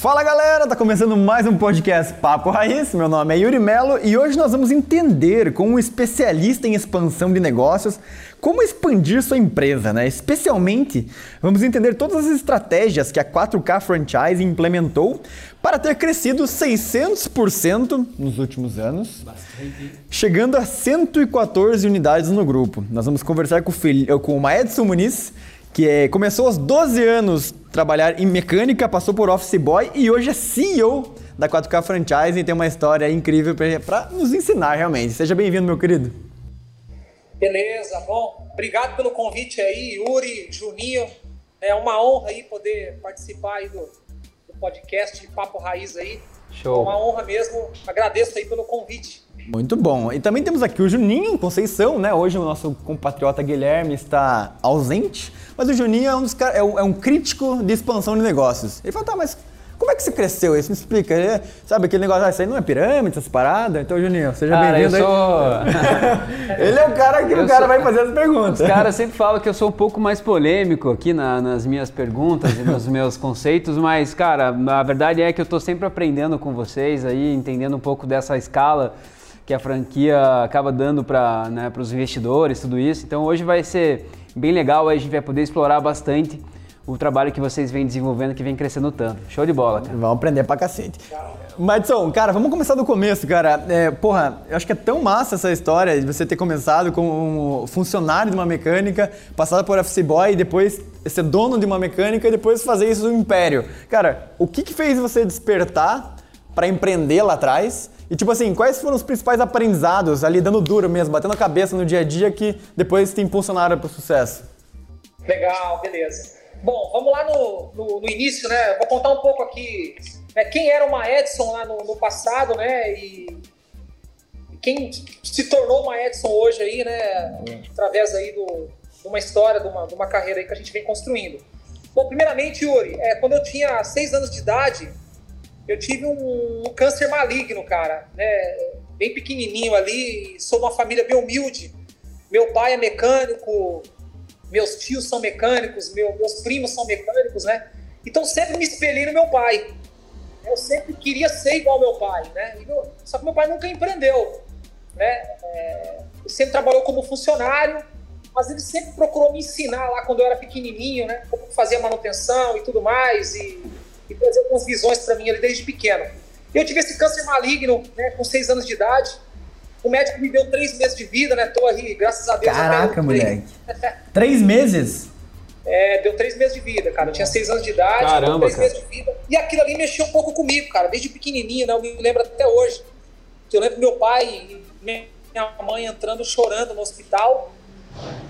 Fala galera, tá começando mais um podcast Papo Raiz. Meu nome é Yuri Melo e hoje nós vamos entender com um especialista em expansão de negócios como expandir sua empresa, né? Especialmente, vamos entender todas as estratégias que a 4K Franchise implementou para ter crescido 600% nos últimos anos, chegando a 114 unidades no grupo. Nós vamos conversar com o, com o Maedson Muniz, que é, começou aos 12 anos trabalhar em mecânica, passou por office boy e hoje é CEO da 4K Franchise e tem uma história incrível para nos ensinar realmente. Seja bem-vindo, meu querido. Beleza, bom. Obrigado pelo convite aí, Yuri, Juninho. É uma honra aí poder participar aí do, do podcast Papo Raiz aí. Show. É uma honra mesmo. Agradeço aí pelo convite. Muito bom. E também temos aqui o Juninho Conceição, né? Hoje o nosso compatriota Guilherme está ausente, mas o Juninho é um, dos, é um, é um crítico de expansão de negócios. Ele fala, tá, mas como é que você cresceu isso? Me explica. Ele, sabe aquele negócio, ah, isso aí não é pirâmide, essas paradas? Então, Juninho, seja bem-vindo eu sou... Ele é o cara que eu o cara sou... vai fazer as perguntas. Os caras sempre falam que eu sou um pouco mais polêmico aqui na, nas minhas perguntas e nos meus conceitos, mas, cara, a verdade é que eu estou sempre aprendendo com vocês aí, entendendo um pouco dessa escala que a franquia acaba dando para né, os investidores, tudo isso. Então hoje vai ser bem legal, a gente vai poder explorar bastante o trabalho que vocês vêm desenvolvendo, que vem crescendo tanto. Show de bola, cara. Vamos aprender pra cacete. Madison, cara, vamos começar do começo, cara. É, porra, eu acho que é tão massa essa história de você ter começado como um funcionário de uma mecânica, passado por FC Boy e depois ser dono de uma mecânica e depois fazer isso no império. Cara, o que, que fez você despertar para empreender lá atrás e tipo assim, quais foram os principais aprendizados ali dando duro mesmo, batendo a cabeça no dia a dia que depois te impulsionaram para o sucesso? Legal, beleza. Bom, vamos lá no, no, no início, né? Vou contar um pouco aqui né, quem era uma Edson lá no, no passado, né? E quem se tornou uma Edson hoje aí, né? Através aí do, de uma história, de uma, de uma carreira aí que a gente vem construindo. Bom, primeiramente, Yuri, é, quando eu tinha seis anos de idade, eu tive um, um, câncer maligno, cara, né? Bem pequenininho ali, sou uma família bem humilde. Meu pai é mecânico, meus tios são mecânicos, meu, meus primos são mecânicos, né? Então sempre me espelhei no meu pai. Eu sempre queria ser igual ao meu pai, né? Eu, só que meu pai nunca empreendeu, né? É, sempre trabalhou como funcionário, mas ele sempre procurou me ensinar lá quando eu era pequenininho, né? Como fazer manutenção e tudo mais e e trazer algumas visões para mim ali desde pequeno. Eu tive esse câncer maligno, né, com seis anos de idade. O médico me deu três meses de vida, né? Tô aí, graças a Deus. Caraca, moleque. três meses? É, deu três meses de vida, cara. Eu tinha seis anos de idade, Caramba, três cara. meses de vida. E aquilo ali mexeu um pouco comigo, cara, desde pequenininho, né? Eu me lembro até hoje. Eu lembro meu pai e minha mãe entrando chorando no hospital,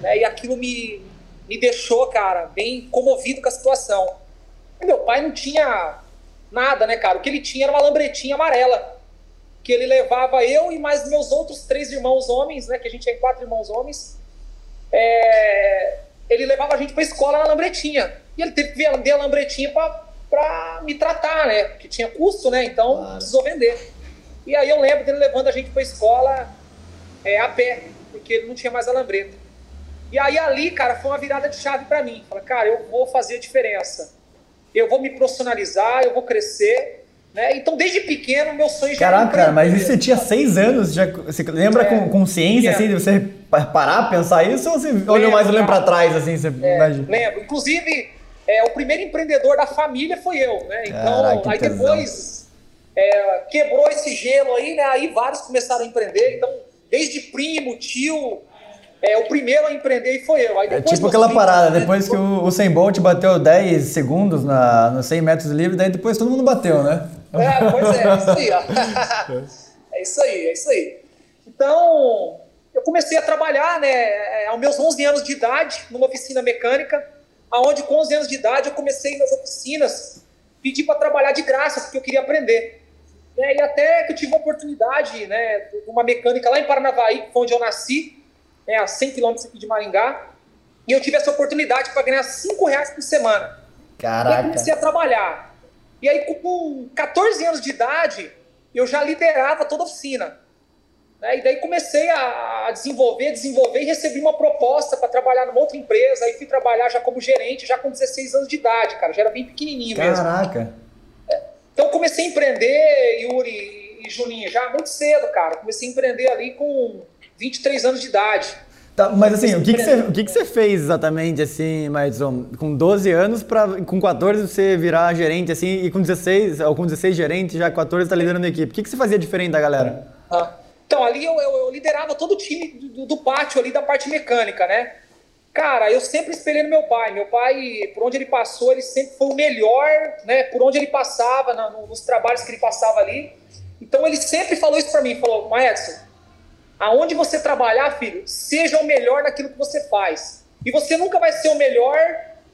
né? E aquilo me, me deixou, cara, bem comovido com a situação. Meu pai não tinha nada, né, cara? O que ele tinha era uma lambretinha amarela. Que ele levava eu e mais meus outros três irmãos homens, né? Que a gente tem quatro irmãos homens. É... Ele levava a gente pra escola na lambretinha. E ele teve que vender a lambretinha pra, pra me tratar, né? Porque tinha custo, né? Então claro. precisou vender. E aí eu lembro dele levando a gente pra escola é, a pé, porque ele não tinha mais a lambreta. E aí ali, cara, foi uma virada de chave para mim. Falei, cara, eu vou fazer a diferença eu vou me profissionalizar, eu vou crescer. Né? Então, desde pequeno, meu sonho já Caraca, era. Caraca, mas isso você tinha seis anos? Já, você lembra é, com consciência, assim, de você parar, pensar isso? Ou você lembro, olhou mais olhando para trás, assim? Você é, imagina? Lembro. Inclusive, é, o primeiro empreendedor da família foi eu, né? Então, Caraca, aí depois é, quebrou esse gelo aí, né? Aí vários começaram a empreender. Então, desde primo, tio, é, o primeiro a empreender foi eu. é tipo aquela parada, depois que o, o 100 Bolt bateu 10 segundos na, no 100 metros livre, daí depois todo mundo bateu, né? É, pois é, é isso aí, ó. é isso aí, é isso aí. Então, eu comecei a trabalhar, né, é, aos meus 11 anos de idade, numa oficina mecânica, aonde com 11 anos de idade eu comecei nas oficinas, pedi para trabalhar de graça, porque eu queria aprender. É, e até que eu tive uma oportunidade, né, de uma mecânica lá em Paranavaí, onde eu nasci, né, a 100 quilômetros aqui de Maringá, e eu tive essa oportunidade para ganhar 5 reais por semana. Caraca. Eu comecei a trabalhar. E aí, com 14 anos de idade, eu já liderava toda a oficina. Né? E daí comecei a desenvolver, desenvolver e recebi uma proposta para trabalhar numa outra empresa. Aí fui trabalhar já como gerente, já com 16 anos de idade, cara. Já era bem pequenininho Caraca. mesmo. Caraca. Então comecei a empreender, Yuri e Juninho, já muito cedo, cara. Comecei a empreender ali com 23 anos de idade. Tá, mas assim, o que, que, você, o que, que você fez exatamente, assim, Madison? Com 12 anos, pra, com 14 você virar gerente, assim, e com 16, ou com 16 gerente, já 14 está liderando a equipe. O que, que você fazia diferente da galera? Ah, então, ali eu, eu, eu, liderava todo o time do, do, pátio ali, da parte mecânica, né? Cara, eu sempre espelhei no meu pai. Meu pai, por onde ele passou, ele sempre foi o melhor, né? Por onde ele passava, na, nos trabalhos que ele passava ali. Então, ele sempre falou isso para mim, falou, Maedson, Aonde você trabalhar, filho, seja o melhor naquilo que você faz. E você nunca vai ser o melhor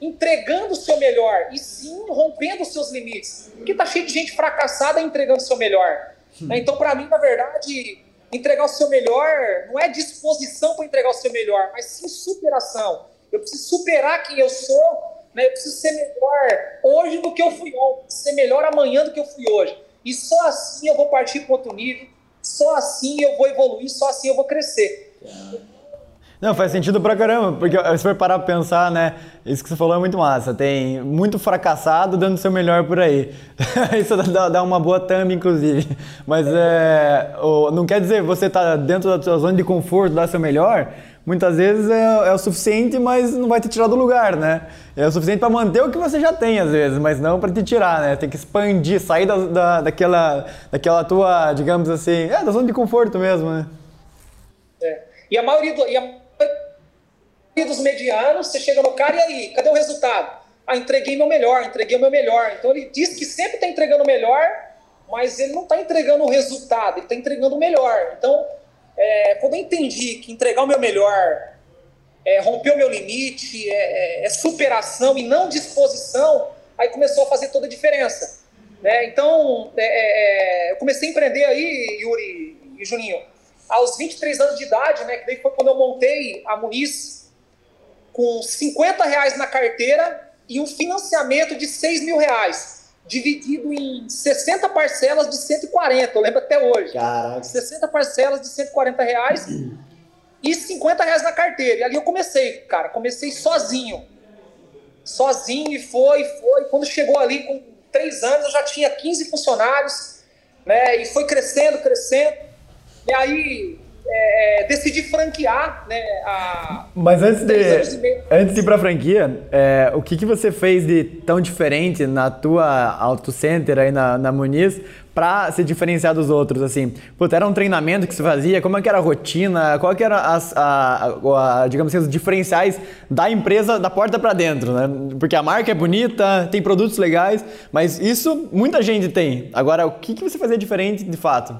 entregando o seu melhor, e sim rompendo os seus limites. Porque tá cheio de gente fracassada entregando o seu melhor. Hum. Então, para mim, na verdade, entregar o seu melhor não é disposição para entregar o seu melhor, mas sim superação. Eu preciso superar quem eu sou, né? eu preciso ser melhor hoje do que eu fui ontem, ser melhor amanhã do que eu fui hoje. E só assim eu vou partir para outro nível só assim eu vou evoluir, só assim eu vou crescer. Não, faz sentido pra caramba, porque se for parar pra pensar, né, isso que você falou é muito massa. Tem muito fracassado dando seu melhor por aí. isso dá, dá, uma boa thumb, inclusive. Mas é, não quer dizer você tá dentro da sua zona de conforto, dar seu melhor, muitas vezes é, é, o suficiente, mas não vai te tirar do lugar, né? É o suficiente para manter o que você já tem, às vezes, mas não para te tirar, né? Tem que expandir, sair da, da, daquela, daquela tua, digamos assim, é, da zona de conforto mesmo, né? É. E a maioria, do, e a dos medianos, você chega no cara e aí, cadê o resultado? Ah, entreguei meu melhor, entreguei o meu melhor. Então ele diz que sempre está entregando o melhor, mas ele não está entregando o resultado, ele está entregando o melhor. Então, é, quando eu entendi que entregar o meu melhor é romper o meu limite, é, é, é superação e não disposição, aí começou a fazer toda a diferença. Né? Então, é, é, é, eu comecei a empreender aí, Yuri e Juninho, aos 23 anos de idade, né? Que daí foi quando eu montei a Muniz com 50 reais na carteira e um financiamento de 6 mil reais, dividido em 60 parcelas de 140, eu lembro até hoje. Caraca. 60 parcelas de 140 reais e 50 reais na carteira. E ali eu comecei, cara, comecei sozinho. Sozinho e foi, foi. Quando chegou ali com três anos, eu já tinha 15 funcionários, né? E foi crescendo, crescendo. E aí é, decidi franquear, né? A... Mas antes de, antes de ir pra franquia, é, o que, que você fez de tão diferente na tua auto center aí na, na Muniz para se diferenciar dos outros, assim? Puta, era um treinamento que você fazia? Como é que era a rotina? Qual que era as, a, a, a, digamos assim, os diferenciais da empresa da porta para dentro, né? Porque a marca é bonita, tem produtos legais, mas isso muita gente tem. Agora, o que, que você fazia diferente de fato?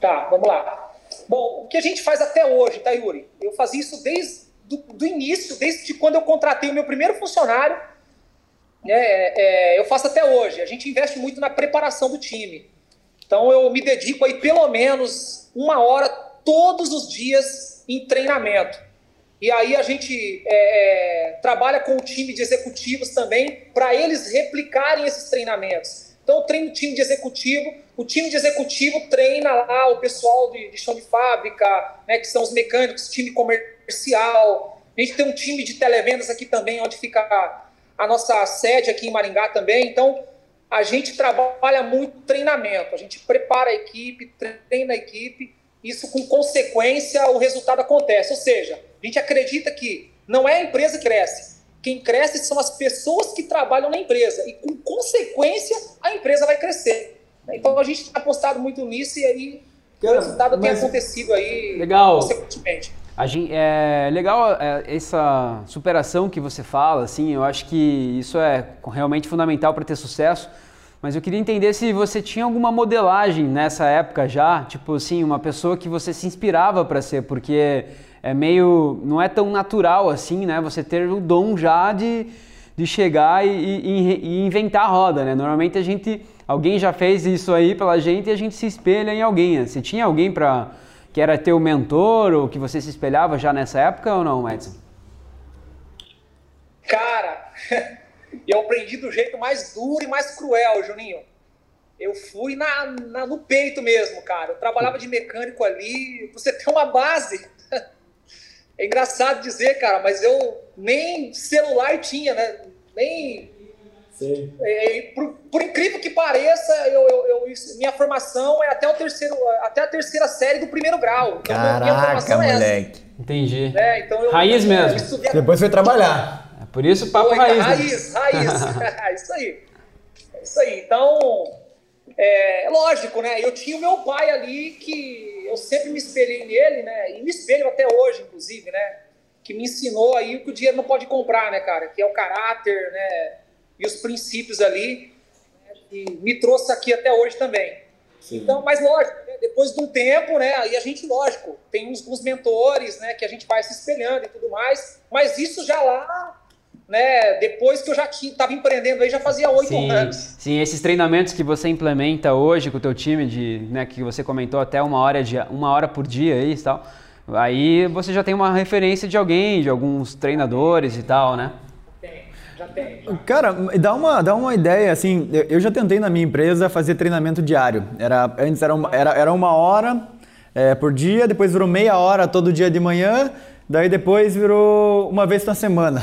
Tá, vamos lá. Bom, o que a gente faz até hoje, tá, Yuri? Eu fazia isso desde do, do início, desde quando eu contratei o meu primeiro funcionário. Né, é, é, eu faço até hoje. A gente investe muito na preparação do time. Então eu me dedico aí pelo menos uma hora todos os dias em treinamento. E aí a gente é, é trabalha com o time de executivos também para eles replicarem esses treinamentos. Então, eu treino o time de executivo, o time de executivo treina lá o pessoal de, de chão de fábrica, né, que são os mecânicos, time comercial. A gente tem um time de televendas aqui também, onde fica a, a nossa sede aqui em Maringá também. Então, a gente trabalha muito treinamento, a gente prepara a equipe, treina a equipe, isso com consequência o resultado acontece. Ou seja, a gente acredita que não é a empresa que cresce, quem cresce são as pessoas que trabalham na empresa e, com consequência, a empresa vai crescer. Então a gente tem apostado muito nisso e aí Cara, o resultado tem acontecido aí legal. consequentemente. A gente, é legal é, essa superação que você fala, assim, eu acho que isso é realmente fundamental para ter sucesso. Mas eu queria entender se você tinha alguma modelagem nessa época já, tipo assim, uma pessoa que você se inspirava para ser, porque é meio. não é tão natural assim, né? Você ter o dom já de, de chegar e, e, e inventar a roda, né? Normalmente a gente. Alguém já fez isso aí pela gente e a gente se espelha em alguém. Né? Você tinha alguém para que era teu mentor ou que você se espelhava já nessa época ou não, Edson? Cara, eu aprendi do jeito mais duro e mais cruel, Juninho. eu fui na, na, no peito mesmo, cara. Eu trabalhava de mecânico ali. Você tem uma base. É engraçado dizer, cara, mas eu nem celular tinha, né? Nem. Sim. É, por, por, incrível que pareça, eu, eu, eu, minha formação é até, o terceiro, até a terceira série do primeiro grau. Então, Caraca, é moleque. É Entendi. É, então eu, raiz mesmo. Depois foi trabalhar. É por isso papo Foi, raiz. Raiz, né? raiz. isso aí. É isso aí. Então, é, lógico, né? Eu tinha o meu pai ali que eu sempre me espelhei nele, né? E me espelho até hoje, inclusive, né? Que me ensinou aí o que o dinheiro não pode comprar, né, cara? Que é o caráter, né? E os princípios ali. Né? E me trouxe aqui até hoje também. Sim. Então, mas lógico, né? depois de um tempo, né? Aí a gente, lógico, tem uns, uns mentores, né? Que a gente vai se espelhando e tudo mais. Mas isso já lá né, depois que eu já estava empreendendo aí, já fazia oito anos. Sim, esses treinamentos que você implementa hoje com o teu time, de, né, que você comentou até uma hora, de, uma hora por dia aí e tal, aí você já tem uma referência de alguém, de alguns treinadores e tal, né? Tem, já tem. Cara, dá uma, dá uma ideia, assim, eu já tentei na minha empresa fazer treinamento diário. Era, antes era uma, era, era uma hora é, por dia, depois virou meia hora todo dia de manhã, daí depois virou uma vez na semana.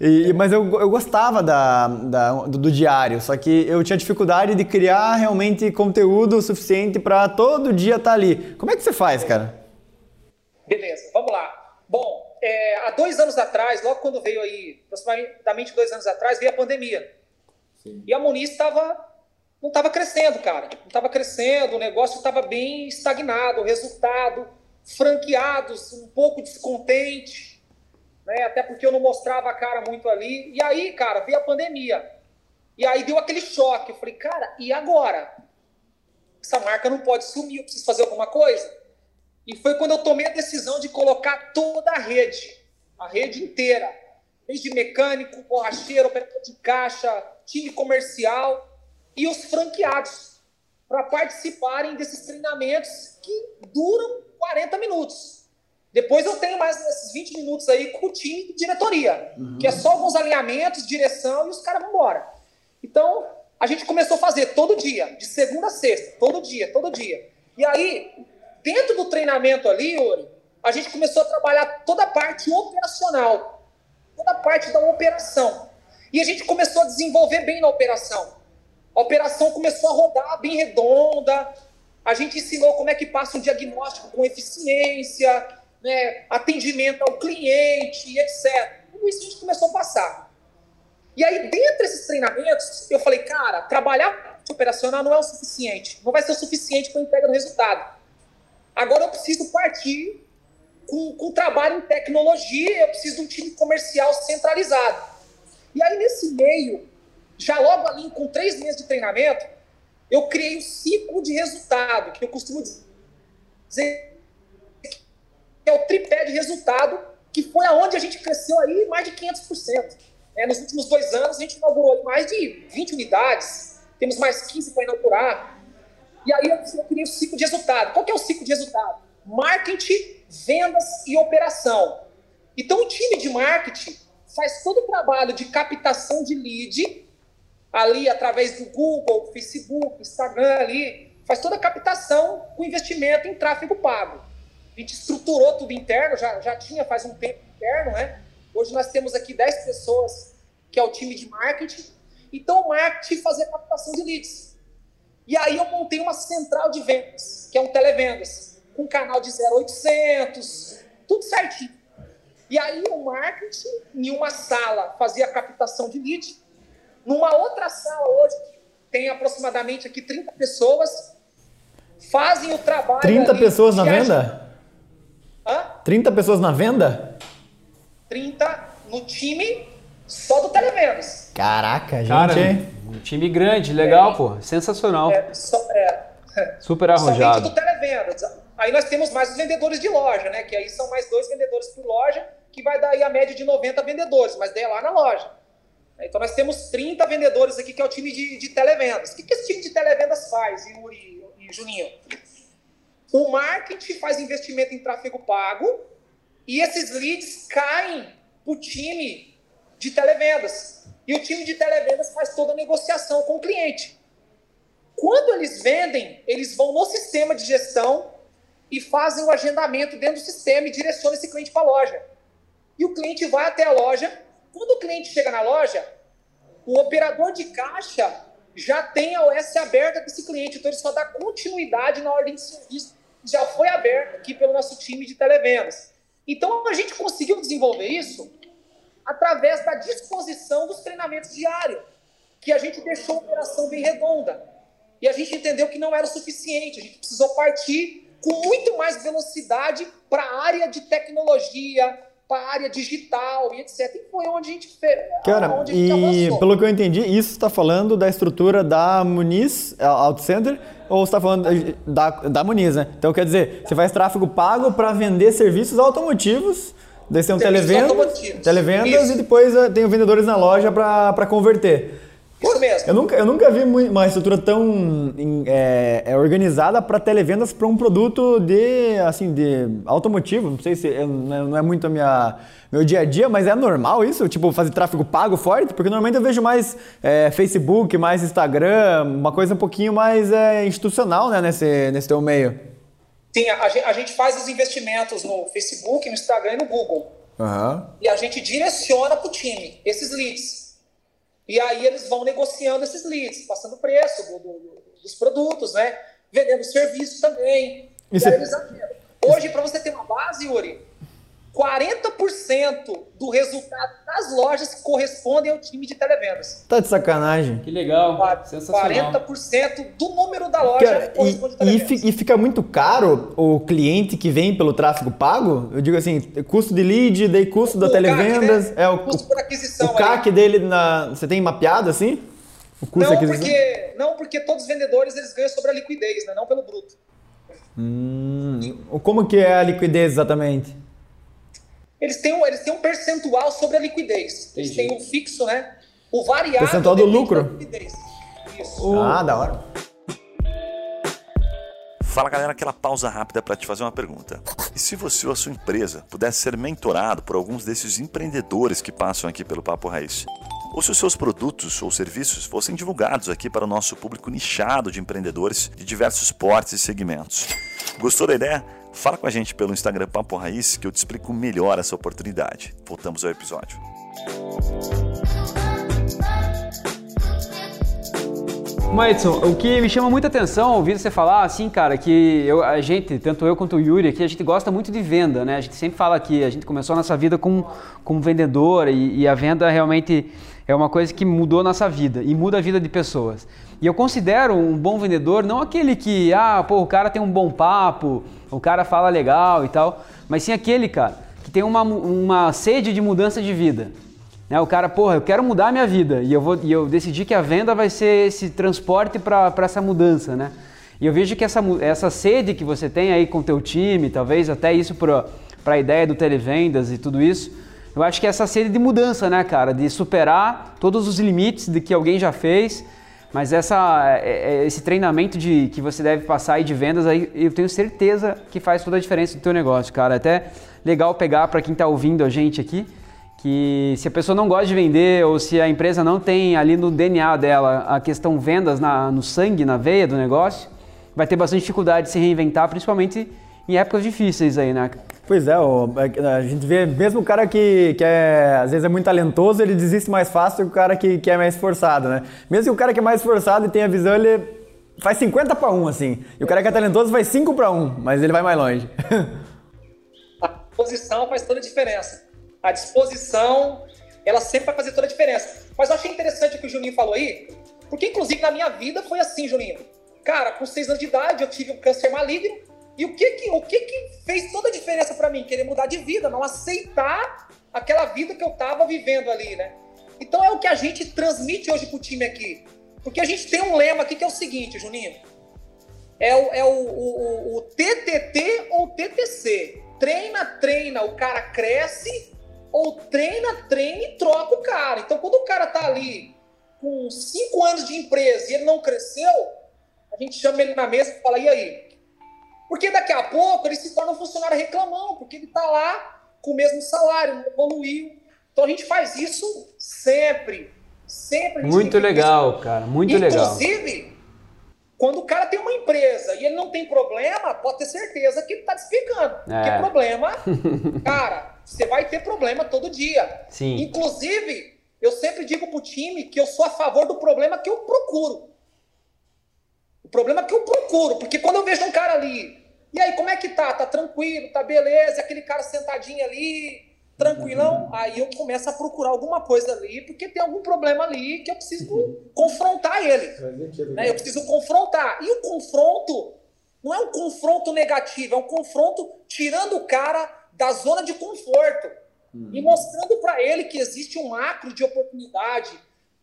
E, mas eu, eu gostava da, da do, do, diário, só que eu tinha dificuldade de criar realmente conteúdo suficiente para todo dia estar tá ali. Como é que você faz, cara? Beleza, vamos lá. Bom, é, há dois anos atrás, logo quando veio aí, aproximadamente dois anos atrás, veio a pandemia. Sim. E a Muniz estava não estava crescendo, cara. Não estava crescendo, o negócio estava bem estagnado, o resultado, franqueados, um pouco descontente né? Até porque eu não mostrava a cara muito ali. E aí, cara, veio a pandemia. E aí deu aquele choque. Eu falei, cara, e agora? Essa marca não pode sumir, eu preciso fazer alguma coisa. E foi quando eu tomei a decisão de colocar toda a rede, a rede inteira, desde mecânico, borracheiro, operador de caixa, time comercial e os franqueados, para participarem desses treinamentos que duram 40 minutos. Depois eu tenho mais esses 20 minutos aí com o time de diretoria, uhum. que é só alguns alinhamentos, direção e os caras vão embora. Então, a gente começou a fazer todo dia, de segunda a sexta, todo dia, todo dia. E aí, dentro do treinamento ali, Yuri, a gente começou a trabalhar toda a parte operacional, toda a parte da operação. E a gente começou a desenvolver bem na operação. A operação começou a rodar bem redonda. A gente ensinou como é que passa um diagnóstico com eficiência, né, atendimento ao cliente, etc. Tudo isso a gente começou a passar. E aí, dentro desses treinamentos, eu falei, cara, trabalhar operacional não é o suficiente. Não vai ser o suficiente para a entrega do resultado. Agora eu preciso partir com, com trabalho em tecnologia, eu preciso de um time comercial centralizado. E aí, nesse meio, já logo ali, com três meses de treinamento, eu criei um ciclo de resultado, que eu costumo dizer que é o tripé de resultado, que foi aonde a gente cresceu aí mais de 500%. É, nos últimos dois anos, a gente inaugurou mais de 20 unidades, temos mais 15 para inaugurar. E aí eu queria o ciclo de resultado. Qual que é o ciclo de resultado? Marketing, vendas e operação. Então, o time de marketing faz todo o trabalho de captação de lead, ali através do Google, Facebook, Instagram ali, faz toda a captação com investimento em tráfego pago. A gente estruturou tudo interno, já, já tinha faz um tempo interno, né? Hoje nós temos aqui 10 pessoas, que é o time de marketing. Então, o marketing fazia captação de leads. E aí eu montei uma central de vendas, que é um televendas, com canal de 0800, tudo certinho. E aí o marketing, em uma sala, fazia captação de lead. Numa outra sala hoje, tem aproximadamente aqui 30 pessoas, fazem o trabalho. 30 ali, pessoas na venda? Hã? 30 pessoas na venda? 30 no time só do televendas. Caraca, gente. Cara, um time grande, legal, é, pô. Sensacional. É, so, é, Super arrojado. Somente do televendas. Aí nós temos mais os vendedores de loja, né? Que aí são mais dois vendedores por loja, que vai dar aí a média de 90 vendedores, mas daí é lá na loja. Então nós temos 30 vendedores aqui, que é o time de, de televendas. O que, que esse time de televendas faz, Yuri e Juninho? O marketing faz investimento em tráfego pago e esses leads caem para o time de televendas. E o time de televendas faz toda a negociação com o cliente. Quando eles vendem, eles vão no sistema de gestão e fazem o agendamento dentro do sistema e direcionam esse cliente para a loja. E o cliente vai até a loja. Quando o cliente chega na loja, o operador de caixa já tem a OS aberta para esse cliente, então ele só dá continuidade na ordem de serviço que já foi aberta aqui pelo nosso time de televendas. Então a gente conseguiu desenvolver isso através da disposição dos treinamentos diários, que a gente deixou a operação bem redonda. E a gente entendeu que não era o suficiente, a gente precisou partir com muito mais velocidade para a área de tecnologia, para a área digital e etc. E foi onde a gente fez. Cara, onde a gente e avançou. pelo que eu entendi, isso está falando da estrutura da Muniz Auto Center ou está falando da, da Muniz, né? Então quer dizer, você faz tráfego pago para vender serviços automotivos, daí tem um televendas, televendas Isso. e depois eh, tem vendedores na loja para converter. Isso mesmo. Eu nunca, eu nunca vi uma estrutura tão é, é, organizada para televendas para um produto de assim de automotivo. Não sei se é- não é- muito a minha meu dia a dia, mas é normal isso, tipo fazer tráfego pago forte, porque normalmente eu vejo mais é, Facebook, mais Instagram, uma coisa um pouquinho mais é, institucional, né, nesse nesse teu meio. Sim, a, a gente faz os investimentos no Facebook, no Instagram e no Google. Aham. E a gente direciona para o time esses leads. E aí eles vão negociando esses leads, passando preço do- do- do- dos produtos, né? Vendendo serviços também. E E aí eles agendam. Hoje, para você ter uma base, Yuri, 40% do resultado das lojas correspondem ao time de televendas. Tá de sacanagem. Que legal, sensacional. 40% do número da loja Cara, corresponde a e, e, televendas. e fica muito caro o cliente que vem pelo tráfego pago? Eu digo assim, custo de lead, daí custo da O CAC, televendas, né? é o, Custo por aquisição o CAC dele na, você tem mapeado assim? O custo Não porque, não, porque todos os vendedores eles ganham sobre a liquidez, né? não pelo bruto. Hum, como que é a liquidez exatamente? Eles têm, um, eles têm um percentual sobre a liquidez. Eles Entendi. têm um fixo, né? O variável. Percentual do lucro? Isso. Ah, da hora. Fala galera, aquela pausa rápida para te fazer uma pergunta. E se você ou a sua empresa pudesse ser mentorado por alguns desses empreendedores que passam aqui pelo Papo Raiz? Ou se os seus produtos ou serviços fossem divulgados aqui para o nosso público nichado de empreendedores de diversos portes e segmentos? Gostou da ideia? Fala com a gente pelo Instagram Papo Raiz que eu te explico melhor essa oportunidade. Voltamos ao episódio. Maidson, o que me chama muita atenção ouvir você falar, assim, cara, que eu, a gente, tanto eu quanto o Yuri aqui, a gente gosta muito de venda, né? A gente sempre fala que a gente começou a nossa vida como, como vendedor e, e a venda realmente é uma coisa que mudou a nossa vida e muda a vida de pessoas. E eu considero um bom vendedor não aquele que, ah, pô, o cara tem um bom papo, o cara fala legal e tal, mas sim aquele, cara, que tem uma, uma sede de mudança de vida. Né, o cara, porra, eu quero mudar a minha vida e eu, vou, e eu decidi que a venda vai ser esse transporte para essa mudança, né? E eu vejo que essa, essa sede que você tem aí com o teu time, talvez até isso para a ideia do televendas e tudo isso, eu acho que é essa sede de mudança, né, cara? De superar todos os limites de que alguém já fez, mas essa, é- é- esse treinamento de, que você deve passar aí de vendas, aí, eu tenho certeza que faz toda a diferença do teu negócio, cara. É até legal pegar para quem está ouvindo a gente aqui, que se a pessoa não gosta de vender ou se a empresa não tem ali no DNA dela a questão vendas na- no sangue, na veia do negócio, vai ter bastante dificuldade de se reinventar, principalmente em épocas difíceis aí, né? Pois é, o- a gente vê mesmo o cara que, que é, às vezes é muito talentoso, ele desiste mais fácil que o cara que, que é mais esforçado, né? Mesmo que o cara que é mais esforçado e tem a visão, ele faz 50 para 1, assim. E o cara que é talentoso faz 5 para 1, mas ele vai mais longe. A disposição faz toda a diferença. A disposição, ela sempre vai fazer toda a diferença. Mas eu achei interessante o que o Juninho falou aí, porque inclusive na minha vida foi assim, Juninho. Cara, com seis anos de idade eu tive um câncer maligno e o que que, o que, que fez toda a diferença para mim? Querer mudar de vida, não aceitar aquela vida que eu tava vivendo ali, né? Então é o que a gente transmite hoje pro time aqui. Porque a gente tem um lema aqui que é o seguinte, Juninho. É o, é o, o- o TTT ou TTC. Treina, treina, o cara cresce, ou treina, treina e troca o cara. Então, quando o cara tá ali com cinco anos de empresa e ele não cresceu, a gente chama ele na mesa e fala, e aí? Porque daqui a pouco ele se torna um funcionário reclamão, porque ele tá lá com o mesmo salário, não evoluiu. Então a gente faz isso sempre. Sempre. Muito legal, cara, muito legal. Inclusive, Quando o cara tem uma empresa e ele não tem problema, pode ter certeza que ele está desficando. É. Porque problema, cara, você vai ter problema todo dia. Sim. Inclusive, eu sempre digo pro time que eu sou a favor do problema que eu procuro. O problema que eu procuro, porque quando eu vejo um cara ali, e aí, como é que tá? Tá tranquilo, tá beleza, aquele cara sentadinho ali, tranquilão, aí eu começo a procurar alguma coisa ali, porque tem algum problema ali que eu preciso confrontar ele. Né? Eu preciso confrontar. E o confronto não é um confronto negativo, é um confronto tirando o cara da zona de conforto uhum. e mostrando para ele que existe um macro de oportunidade,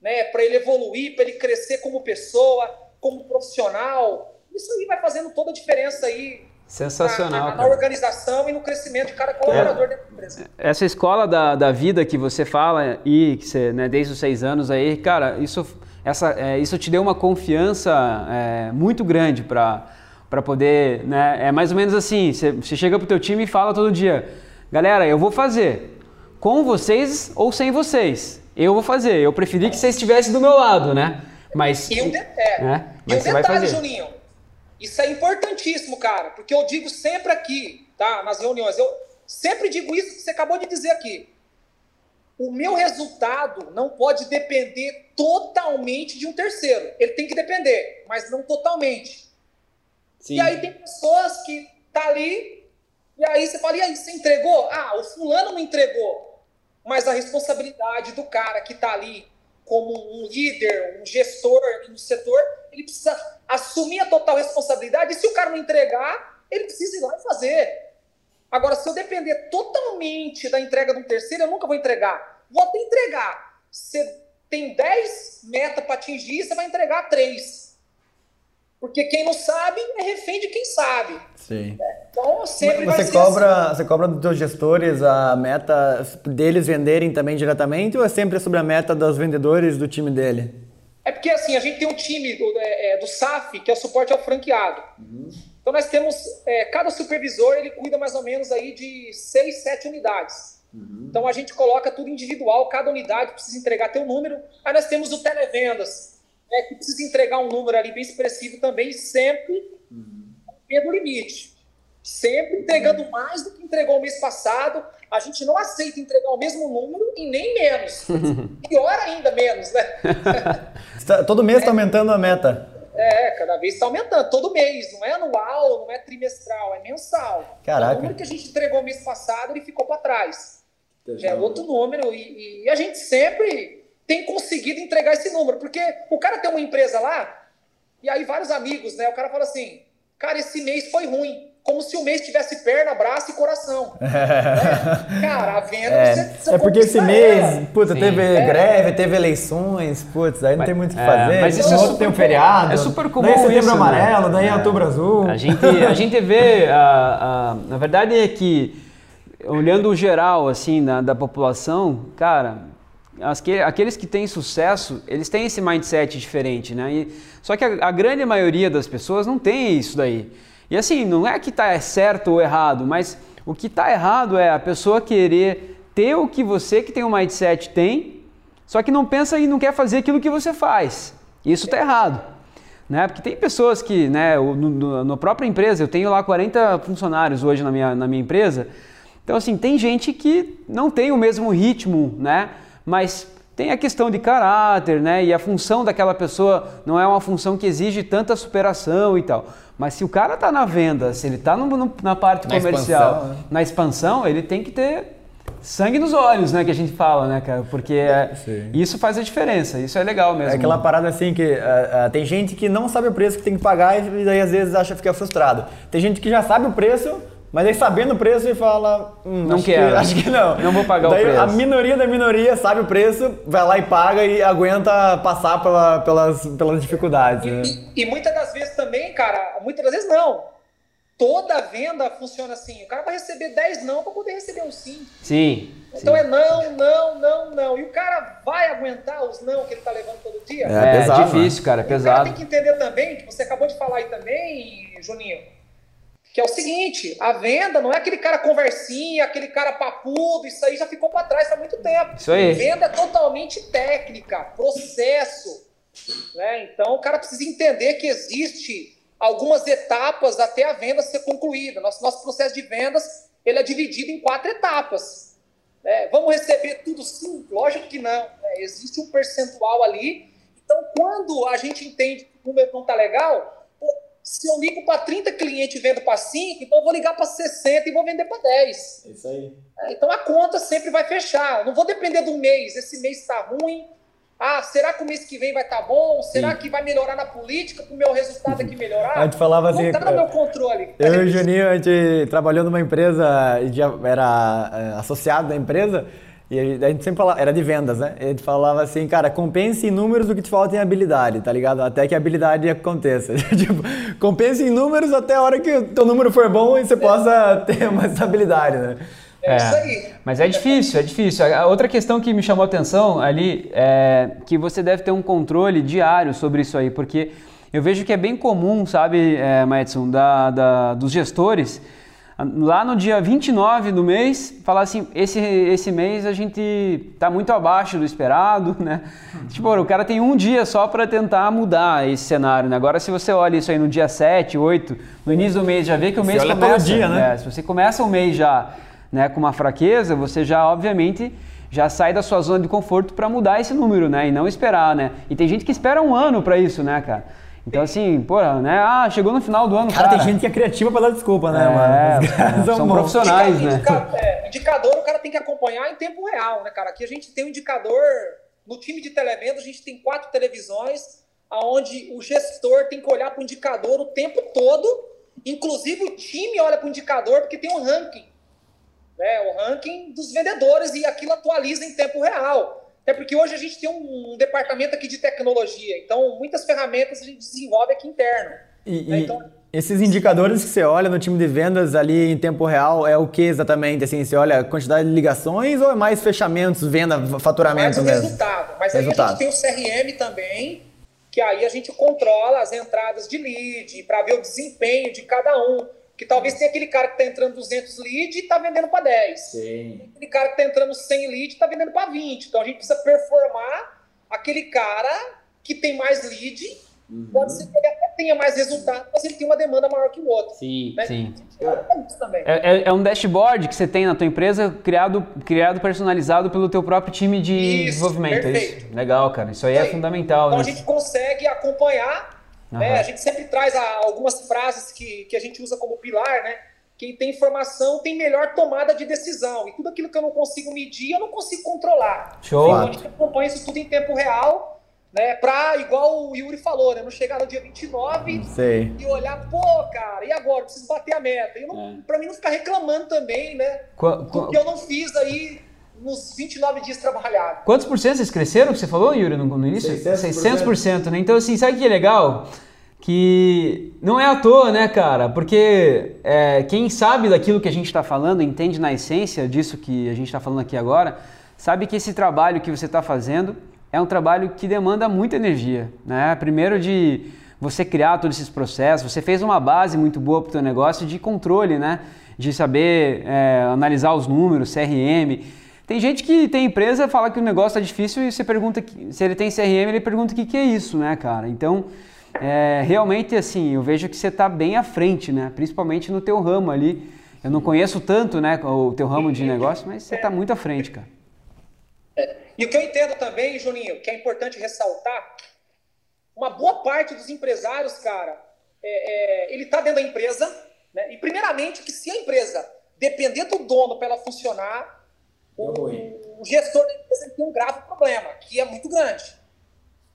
né, para ele evoluir, para ele crescer como pessoa, como profissional. Isso aí vai fazendo toda a diferença aí Sensacional. Na, na, na, organização e no crescimento de cada colaborador é, dentro da empresa. Essa escola da, da vida que você fala e que você, né, desde os seis anos aí, cara, isso, essa, é, isso te deu uma confiança é, muito grande para para poder, né? É mais ou menos assim, você, você chega pro teu time e fala todo dia, galera, eu vou fazer com vocês ou sem vocês. Eu vou fazer. Eu preferi que vocês estivessem do meu lado, né? Mas e um, de, é, né? E um detalhe, Juninho isso é importantíssimo, cara, porque eu digo sempre aqui, tá? Nas reuniões, eu sempre digo isso que você acabou de dizer aqui. O meu resultado não pode depender totalmente de um terceiro. Ele tem que depender, mas não totalmente. Sim. E aí tem pessoas que tá ali, e aí você fala, e aí, você entregou? Ah, o fulano não entregou. Mas a responsabilidade do cara que tá ali como um líder, um gestor no setor, ele precisa assumir a total responsabilidade. E se o cara não entregar, ele precisa ir lá e fazer. Agora, se eu depender totalmente da entrega de um terceiro, eu nunca vou entregar. Vou até entregar. Você tem 10 metas para atingir, você vai entregar 3. Porque quem não sabe é refém de quem sabe. Sim. Então, sempre você cobra, assim. Você cobra dos seus gestores a meta deles venderem também diretamente ou é sempre sobre a meta dos vendedores do time dele? É porque assim, a gente tem um time do, é, é do SAF, que é o suporte ao franqueado. Uhum. Então nós temos, é, cada supervisor ele cuida mais ou menos aí de seis, sete unidades. Uhum. Então a gente coloca tudo individual, cada unidade precisa entregar teu número. Aí nós temos o televendas, né, que precisa entregar um número ali bem expressivo também, sempre uhum. do limite. Sempre entregando mais do que entregou o mês passado. A gente não aceita entregar o mesmo número e nem menos. Pior ainda, menos, né? Todo mês está é. aumentando a meta. É, cada vez está aumentando, todo mês, não é anual, não é trimestral, é mensal. Caraca. O número que a gente entregou mês passado, ele ficou para trás. Já é outro número e, e, a gente sempre tem conseguido entregar esse número, porque o cara tem uma empresa lá e aí vários amigos, né? O cara fala assim, cara, esse mês foi ruim como se o mês tivesse perna, braço e coração. É. Cara, a venda é. você precisa É porque esse mês, puta, teve é. greve, teve eleições, putz, aí não mas, tem muito o que é, fazer. Mas isso é super, tem um feriado. É super comum daí setembro isso, né? amarelo, né? daí é. outubro azul. A gente, a gente vê, a, a, na verdade é que, olhando o geral, assim, na, da população, cara, aqueles que têm sucesso, eles têm esse mindset diferente, né? E, só que a, a grande maioria das pessoas não tem isso daí. E assim, não é que está certo ou errado, mas o que está errado é a pessoa querer ter o que você que tem um mindset tem, só que não pensa e não quer fazer aquilo que você faz. Isso está errado. Né? Porque tem pessoas que, né, no, no, na própria empresa, eu tenho lá 40 funcionários hoje na minha, na minha empresa, então assim, tem gente que não tem o mesmo ritmo, né? Mas tem a questão de caráter, né? E a função daquela pessoa não é uma função que exige tanta superação e tal. Mas se o cara está na venda, se ele está na parte na comercial, expansão, né? na expansão, ele tem que ter sangue nos olhos, né, que a gente fala, né, cara? Porque é, isso faz a diferença, isso é legal mesmo. É aquela parada assim que uh, uh, tem gente que não sabe o preço que tem que pagar e daí às vezes acha que fica frustrado. Tem gente que já sabe o preço, mas aí sabendo o preço e fala, hum, não acho quero, que, acho que não. Não vou pagar daí, o preço. A minoria da minoria sabe o preço, vai lá e paga e aguenta passar pela, pelas, pelas dificuldades. E, né? e, e muitas das vezes também, cara, muitas das vezes não. Toda venda funciona assim. O cara vai receber 10 não para poder receber um sim. Sim. Então sim. é não, não, não, não. E o cara vai aguentar os não que ele tá levando todo dia? É, é pesado, difícil, cara, é pesado. O cara tem que entender também, que você acabou de falar aí também, Juninho, que é o seguinte, a venda não é aquele cara conversinha, aquele cara papudo, isso aí já ficou para trás há muito tempo. Isso aí. Venda é totalmente técnica, processo. Né? Então, o cara precisa entender que existe algumas etapas até a venda ser concluída. Nosso, nosso processo de vendas ele é dividido em quatro etapas. Né? Vamos receber tudo sim? Lógico que não. Né? Existe um percentual ali. Então, quando a gente entende que o número não está legal, se eu ligo para 30 clientes e vendo para 5, então eu vou ligar para 60 e vou vender para 10. Isso aí. É, então a conta sempre vai fechar. Eu não vou depender do mês. Esse mês está ruim. Ah, será que o mês que vem vai estar tá bom? Será Sim. que vai melhorar na política para o meu resultado aqui melhorar? A gente falava assim. Não está no meu controle. Eu e o Juninho, a gente trabalhou numa empresa, era é, associado da empresa. E a gente sempre falava, era de vendas, né? A gente falava assim, cara, compense em números o que te falta em habilidade, tá ligado? Até que a habilidade aconteça. tipo, compense em números até a hora que o teu número for bom e você é. possa ter uma estabilidade, né? É, isso aí. Mas é difícil, é difícil. A outra questão que me chamou a atenção ali é que você deve ter um controle diário sobre isso aí, porque eu vejo que é bem comum, sabe, é, Madison, da, da, dos gestores lá no dia 29 do mês, falar assim, esse, esse mês a gente tá muito abaixo do esperado, né? Tipo, o cara tem um dia só para tentar mudar esse cenário, né? Agora, se você olha isso aí no dia 7, 8, no início do mês, já vê que o mês você começa... dia, né? né? Se você começa o mês já né, com uma fraqueza, você já, obviamente já sai da sua zona de conforto para mudar esse número, né? E não esperar, né? E tem gente que espera um ano para isso, né, cara? Então, assim, pô, né? Ah, chegou no final do ano, cara. Cara, tem gente que é criativa pra dar desculpa, né, é, mano? são, são profissionais, né? Indica, é, indicador o cara tem que acompanhar em tempo real, né, cara? Aqui a gente tem um indicador, no time de televenda a gente tem quatro televisões, aonde o gestor tem que olhar para o indicador o tempo todo, inclusive o time olha para o indicador porque tem um ranking, né? O ranking dos vendedores e aquilo atualiza em tempo real. Até porque hoje a gente tem um, um, departamento aqui de tecnologia, então muitas ferramentas a gente desenvolve aqui interno. E, né? então, esses indicadores que você olha no time de vendas ali em tempo real é o que exatamente? Assim, você olha a quantidade de ligações ou é mais fechamentos, venda, faturamento mais mesmo? resultado. Mas resultado. aí a gente tem o CRM também, que aí a gente controla as entradas de lead para ver o desempenho de cada um. Que talvez tenha aquele cara que está entrando 200 leads e está vendendo para 10. Sim. Aquele cara que está entrando 100 leads e está vendendo para 20. Então a gente precisa performar aquele cara que tem mais lead. Uhum. Pode ser que ele até tenha mais resultado, mas ele tem uma demanda maior que o outro. Sim, né? sim. É, é, é, um dashboard que você tem na tua empresa criado, criado personalizado pelo teu próprio time de isso, desenvolvimento. É isso? Legal, cara. Isso aí, é fundamental. Então né? a gente consegue acompanhar Uhum. É, a gente sempre traz algumas frases que, que a gente usa como pilar, né? Quem tem informação tem melhor tomada de decisão. E tudo aquilo que eu não consigo medir, eu não consigo controlar. Show. Então a gente acompanha isso tudo em tempo real, né? Pra, igual o Yuri falou, né? Não chegar no dia 29 Sei. e olhar, pô, cara, e agora? Eu preciso bater a meta. E não, é. Pra mim não ficar reclamando também, né? Qu que eu não fiz aí nos 29 dias trabalhados. Quantos por cento vocês cresceram que você falou, Yuri, no, no início? 600%. 600%, né? Então, assim, sabe o que é legal? Que não é à toa, né, cara? Porque é, quem sabe daquilo que a gente está falando, entende na essência disso que a gente está falando aqui agora, sabe que esse trabalho que você está fazendo é um trabalho que demanda muita energia, né? Primeiro de você criar todos esses processos, você fez uma base muito boa para o teu negócio de controle, né? De saber é, analisar os números, CRM, tem gente que tem empresa, fala que o negócio está difícil e você pergunta se ele tem CRM, ele pergunta o que, que é isso, né, cara? Então, é, realmente, assim, eu vejo que você está bem à frente, né? Principalmente no teu ramo ali. Eu não conheço tanto, né, o teu ramo de negócio, mas você está muito à frente, cara. É, e o que eu entendo também, Juninho, que é importante ressaltar, uma boa parte dos empresários, cara, é, é, ele está dentro da empresa, né? E primeiramente que se a empresa depender do dono para ela funcionar, o, o gestor da empresa tem um grave problema, que é muito grande.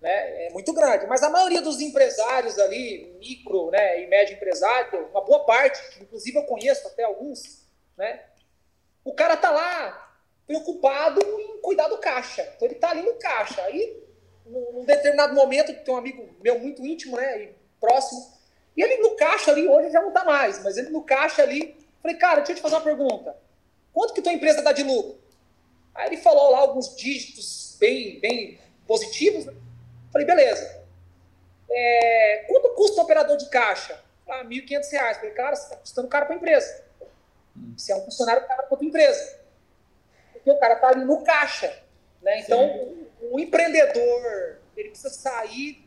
Né? É muito grande. Mas a maioria dos empresários ali, micro né, e médio empresário, uma boa parte, inclusive eu conheço até alguns, né? O cara tá lá preocupado em cuidar do caixa. Então ele tá ali no caixa. Aí, num determinado momento, tem um amigo meu muito íntimo, né? E próximo. E ele no caixa ali, hoje já não tá mais, mas ele no caixa ali. Falei, cara, deixa eu te fazer uma pergunta. Quanto que tua empresa dá de lucro? Aí ele falou lá alguns dígitos bem, bem positivos. Né? Falei, beleza. É, quanto custa o operador de caixa? Ah, R$ 1.500. Falei, cara, você está custando caro para a empresa. Você é um funcionário caro para a empresa. Porque o cara está ali no caixa. Né? Então, o, o, empreendedor, ele precisa sair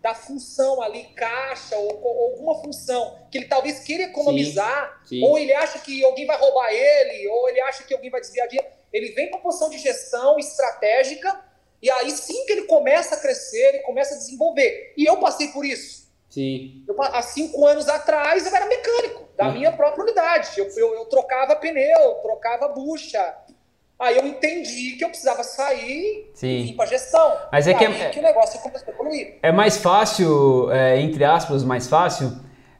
da função ali, caixa ou, ou alguma função que ele talvez queira economizar, sim, sim. ou ele acha que alguém vai roubar ele, ou ele acha que alguém vai desviar dinheiro. Ele vem para a posição de gestão estratégica e aí sim que ele começa a crescer, ele começa a desenvolver. E eu passei por isso. Sim. Eu, há cinco anos atrás eu era mecânico da uhum. minha própria unidade. Eu, eu, eu trocava pneu, trocava bucha, Aí eu entendi que eu precisava sair Sim. e ir para gestão. Mas é que, é, que o negócio começou a evoluir. É mais fácil, é, entre aspas, mais fácil,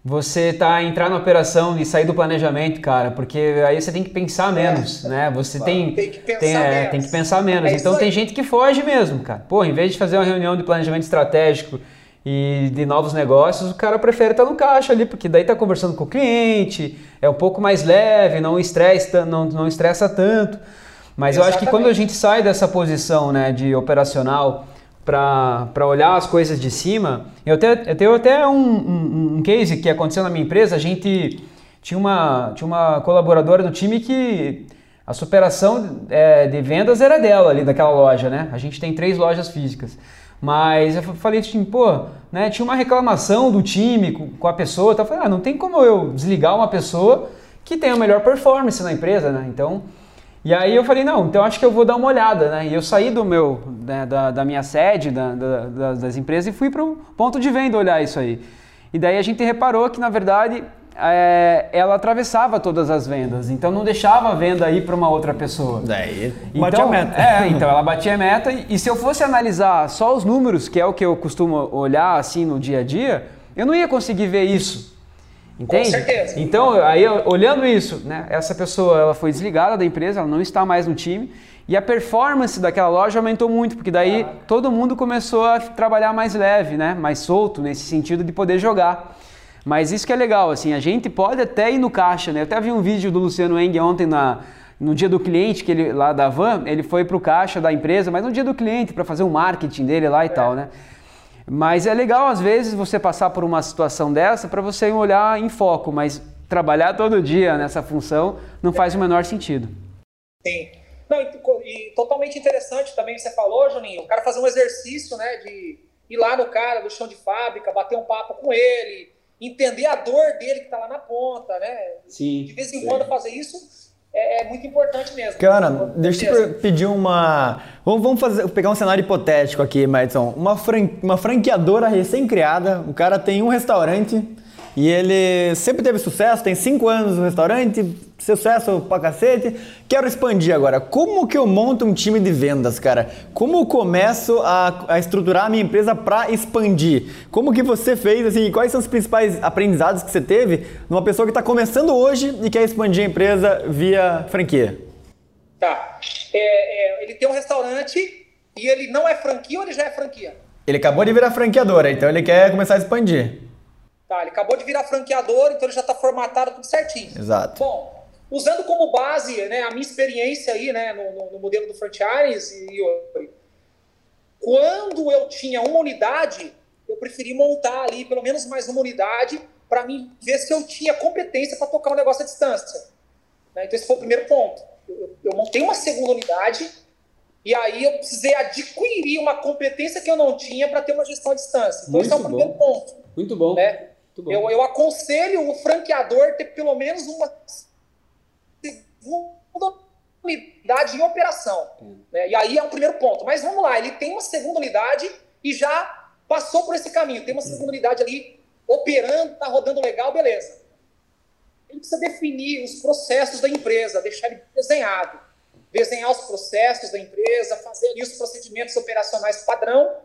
você tá entrar na operação e sair do planejamento, cara, porque aí você tem que pensar é. menos, é, né? Você claro, tem, tem que pensar tem, menos. É, tem que pensar menos. É então tem gente que foge mesmo, cara. Pô, em vez de fazer uma reunião de planejamento estratégico e de novos negócios, o cara prefere estar no caixa ali, porque daí tá conversando com o cliente, é um pouco mais leve, não estressa, não, não estressa tanto. Mas Exatamente. eu acho que quando a gente sai dessa posição né, de operacional para olhar as coisas de cima, eu, até, eu tenho até um, um, um, case que aconteceu na minha empresa, a gente tinha uma, tinha uma colaboradora do time que a superação é, de vendas era dela ali daquela loja, né? A gente tem três lojas físicas. Mas eu falei assim, pô, né, tinha uma reclamação do time com, a pessoa, então eu falei, ah, não tem como eu desligar uma pessoa que tem a melhor performance na empresa, né? Então, e aí eu falei, não, então acho que eu vou dar uma olhada, né? E eu saí do meu, né, da, da, minha sede, da, da, das empresas, e fui para o ponto de venda olhar isso aí. E daí a gente reparou que, na verdade, é, ela atravessava todas as vendas, então não deixava a venda ir para uma outra pessoa. Daí então, batia a meta. É, então ela batia a meta e, e, se eu fosse analisar só os números, que é o que eu costumo olhar assim no dia a dia, eu não ia conseguir ver isso. Entende? Com certeza. Então, aí olhando isso, né, essa pessoa ela foi desligada da empresa, ela não está mais no time e a performance daquela loja aumentou muito, porque daí todo mundo começou a trabalhar mais leve, né, mais solto nesse sentido de poder jogar. Mas isso que é legal, assim, a gente pode até ir no caixa, né? Eu até vi um vídeo do Luciano Eng ontem na no dia do cliente, que ele lá da van, ele foi para o caixa da empresa, mas no dia do cliente para fazer o marketing dele lá e é. tal, né? Mas é legal, às vezes, você passar por uma situação dessa para você olhar em foco, mas trabalhar todo dia nessa função não faz o menor sentido. Sim. Não, e, e totalmente interessante também você falou, Juninho, o cara fazer um exercício, né, de ir lá no cara do chão de fábrica, bater um papo com ele, entender a dor dele que está lá na ponta, né? Sim. De vez em quando fazer isso é, é, muito importante mesmo. Cara, deixa eu pedir uma. Vamos, vamos fazer, pegar um cenário hipotético aqui, Madison. Uma, fran... uma franqueadora recém-criada, o cara tem um restaurante e ele sempre teve sucesso, tem cinco anos no restaurante, sucesso pra cacete. Quero expandir agora. Como que eu monto um time de vendas, cara? Como eu começo a, a estruturar a minha empresa para expandir? Como que você fez, assim, quais são os principais aprendizados que você teve numa pessoa que está começando hoje e quer expandir a empresa via franquia? Tá. É, é, ele tem um restaurante e ele não é franquia ou ele já é franquia? Ele acabou de virar franqueadora, então ele quer começar a expandir. Tá, ele acabou de virar franqueador, então ele já está formatado tudo certinho. Exato. Bom, usando como base né, a minha experiência aí né, no, no, modelo do franchise, e, quando eu tinha uma unidade, eu preferi montar ali pelo menos mais uma unidade para mim ver se eu tinha competência para tocar um negócio à distância. Né? Então esse foi o primeiro ponto. Eu, eu montei uma segunda unidade e aí eu precisei adquirir uma competência que eu não tinha para ter uma gestão à distância. Então Muito esse é o primeiro ponto. Muito bom. Né? Eu, eu aconselho o franqueador ter pelo menos uma unidade em operação. Né? E aí é o primeiro ponto. Mas vamos lá, ele tem uma segunda unidade e já passou por esse caminho. Tem uma segunda unidade ali operando, está rodando legal, beleza. Ele precisa definir os processos da empresa, deixar ele desenhado. Desenhar os processos da empresa, fazer ali os procedimentos operacionais padrão,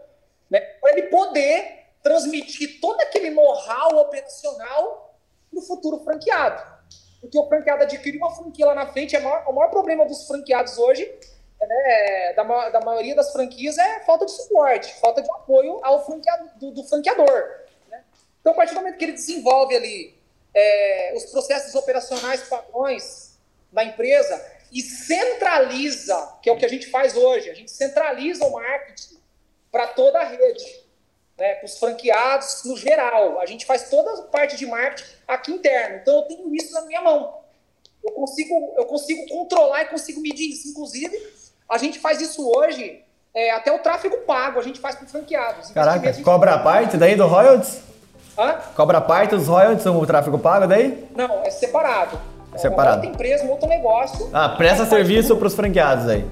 né? para ele poder transmitir todo aquele know-how operacional para o futuro franqueado. Porque o franqueado adquire uma franquia lá na frente, é maior, o maior problema dos franqueados hoje, né, da, da, maioria das franquias, é falta de suporte, falta de apoio ao franqueado, do, do franqueador. Né? Então, a partir do momento que ele desenvolve ali é, os processos operacionais padrões da empresa e centraliza, que é o que a gente faz hoje, a gente centraliza o marketing para toda a rede né, para os franqueados no geral. A gente faz toda a parte de marketing aqui interno. Então eu tenho isso na minha mão. Eu consigo, eu consigo controlar e consigo medir isso. Inclusive, a gente faz isso hoje é, até o tráfego pago a gente faz para franqueados. Caraca, cobra a parte daí do royalties? Hã? Cobra a parte dos royalties o tráfego pago daí? Não, é separado. É separado. Outra empresa, um outro negócio. Ah, presta serviço para os franqueados aí.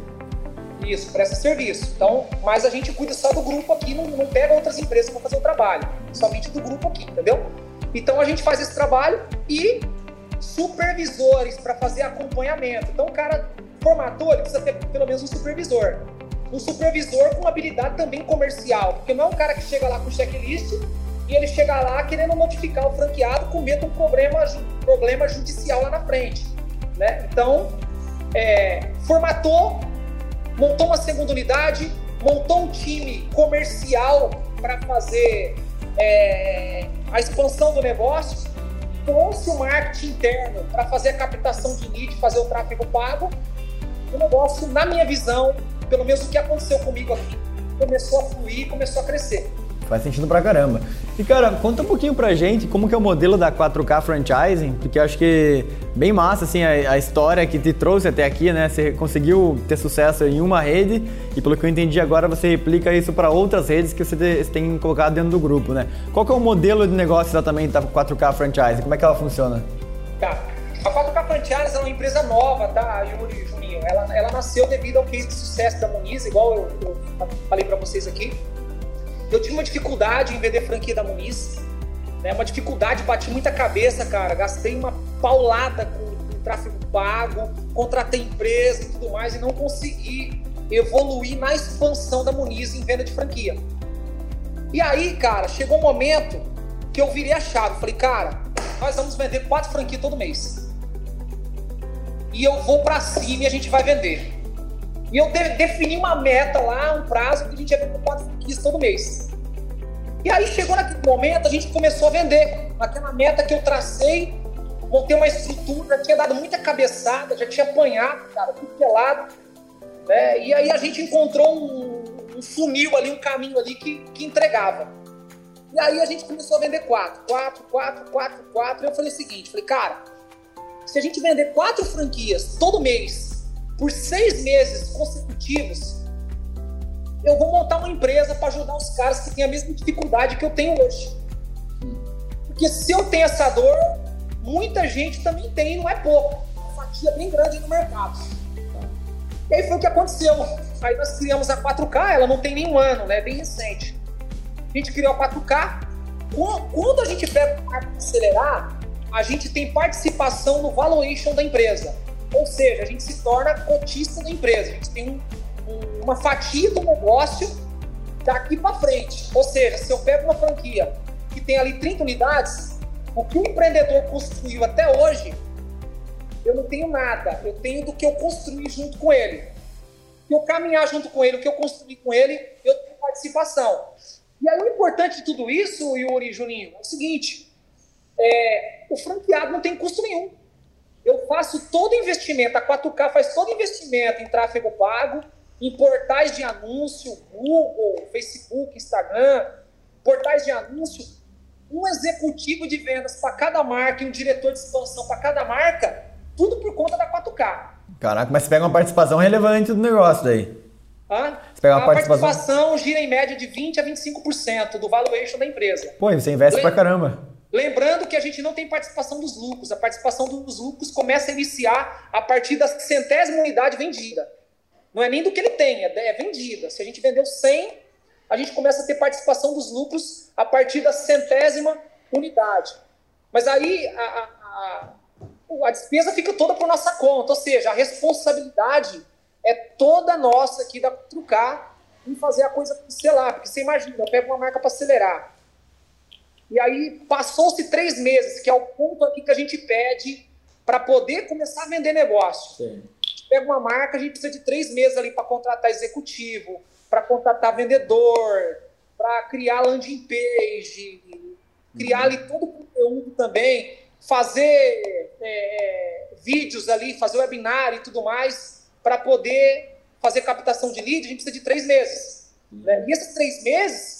Isso, presta serviço. Então, mas a gente cuida só do grupo aqui, não, não pega outras empresas para fazer o trabalho. Somente do grupo aqui, entendeu? Então a gente faz esse trabalho e supervisores para fazer acompanhamento. Então o cara formatou, ele precisa ter pelo menos um supervisor. Um supervisor com habilidade também comercial, porque não é um cara que chega lá com checklist e ele chega lá querendo notificar o franqueado com medo de um problema, problema judicial lá na frente. Né? Então, é, formatou, montou uma segunda unidade, montou um time comercial para fazer é, a expansão do negócio, trouxe o marketing interno para fazer a captação de lead, fazer o tráfego pago. O negócio, na minha visão, pelo menos o que aconteceu comigo aqui, começou a fluir, começou a crescer. Faz sentido pra caramba. E cara, conta um pouquinho pra gente como que é o modelo da 4K Franchising, porque acho que bem massa assim a, a, história que te trouxe até aqui, né? Você conseguiu ter sucesso em uma rede e pelo que eu entendi agora você replica isso para outras redes que você, te, você, tem colocado dentro do grupo, né? Qual que é o modelo de negócio exatamente da 4K Franchising? Como é que ela funciona? Tá. A 4K Franchising é uma empresa nova, tá, Juninho? Ela, ela nasceu devido ao case de sucesso da Muniz, igual eu, eu falei para vocês aqui. Eu tive uma dificuldade em vender franquia da Muniz, né? Uma dificuldade, bati muita cabeça, cara. Gastei uma paulada com, com tráfego pago, contratei empresa e tudo mais e não consegui evoluir na expansão da Muniz em venda de franquia. E aí, cara, chegou um momento que eu virei a chave. Falei, cara, nós vamos vender quatro franquias todo mês. E eu vou para cima e a gente vai vender. E eu de, defini uma meta lá, um prazo, que a gente ia vender quatro franquias todo mês. E aí chegou naquele momento, a gente começou a vender. Naquela meta que eu tracei, montei uma estrutura, tinha dado muita cabeçada, já tinha apanhado, cara, tudo pelado. Né? E aí a gente encontrou um, um funil ali, um caminho ali que, que entregava. E aí a gente começou a vender quatro, quatro, quatro, quatro, quatro. E eu falei o seguinte, falei, cara, se a gente vender quatro franquias todo mês, por seis meses consecutivos, eu vou montar uma empresa para ajudar os caras que têm a mesma dificuldade que eu tenho hoje. Porque se eu tenho essa dor, muita gente também tem, não é pouco. Uma fatia bem grande no mercado. E aí foi o que aconteceu. Aí nós criamos a 4K, ela não tem nenhum ano, né? É bem recente. A gente criou a 4K. Quando a gente pega marco acelerar, a gente tem participação no valuation da empresa. Ou seja, a gente se torna cotista da empresa, a gente tem um, um, uma fatia do negócio daqui para frente. Ou seja, se eu pego uma franquia que tem ali 30 unidades, o que o empreendedor construiu até hoje, eu não tenho nada. Eu tenho do que eu construí junto com ele. Se eu caminhar junto com ele, o que eu construí com ele, eu tenho participação. E aí o importante de tudo isso, Yuri Juninho, é o seguinte: é, o franqueado não tem custo nenhum eu faço todo investimento, a 4K faz todo investimento em tráfego pago, em portais de anúncio, Google, Facebook, Instagram, portais de anúncio, um executivo de vendas para cada marca e um diretor de expansão para cada marca, tudo por conta da 4K. Caraca, mas você pega uma participação relevante do negócio daí. Hã? Você pega uma a participação... participação gira em média de 20% a 25% do valuation da empresa. Pô, você investe Le... pra caramba. Lembrando que a gente não tem participação dos lucros. A participação dos lucros começa a iniciar a partir da centésima unidade vendida. Não é nem do que ele tem, é, é vendida. Se a gente vendeu 100, a gente começa a ter participação dos lucros a partir da centésima unidade. Mas aí a, a, a, a despesa fica toda por nossa conta, ou seja, a responsabilidade é toda nossa aqui da Trucar em fazer a coisa lá. Porque você imagina, eu pego uma marca para acelerar e aí passou-se três meses, que é o ponto aqui que a gente pede para poder começar a vender negócio. Sim. A gente pega uma marca, a gente precisa de três meses ali para contratar executivo, para contratar vendedor, para criar landing page, criar uhum. ali todo o conteúdo também, fazer é, é, vídeos ali, fazer webinar e tudo mais, para poder fazer captação de lead, a gente precisa de três meses. Uhum. Né? E esses três meses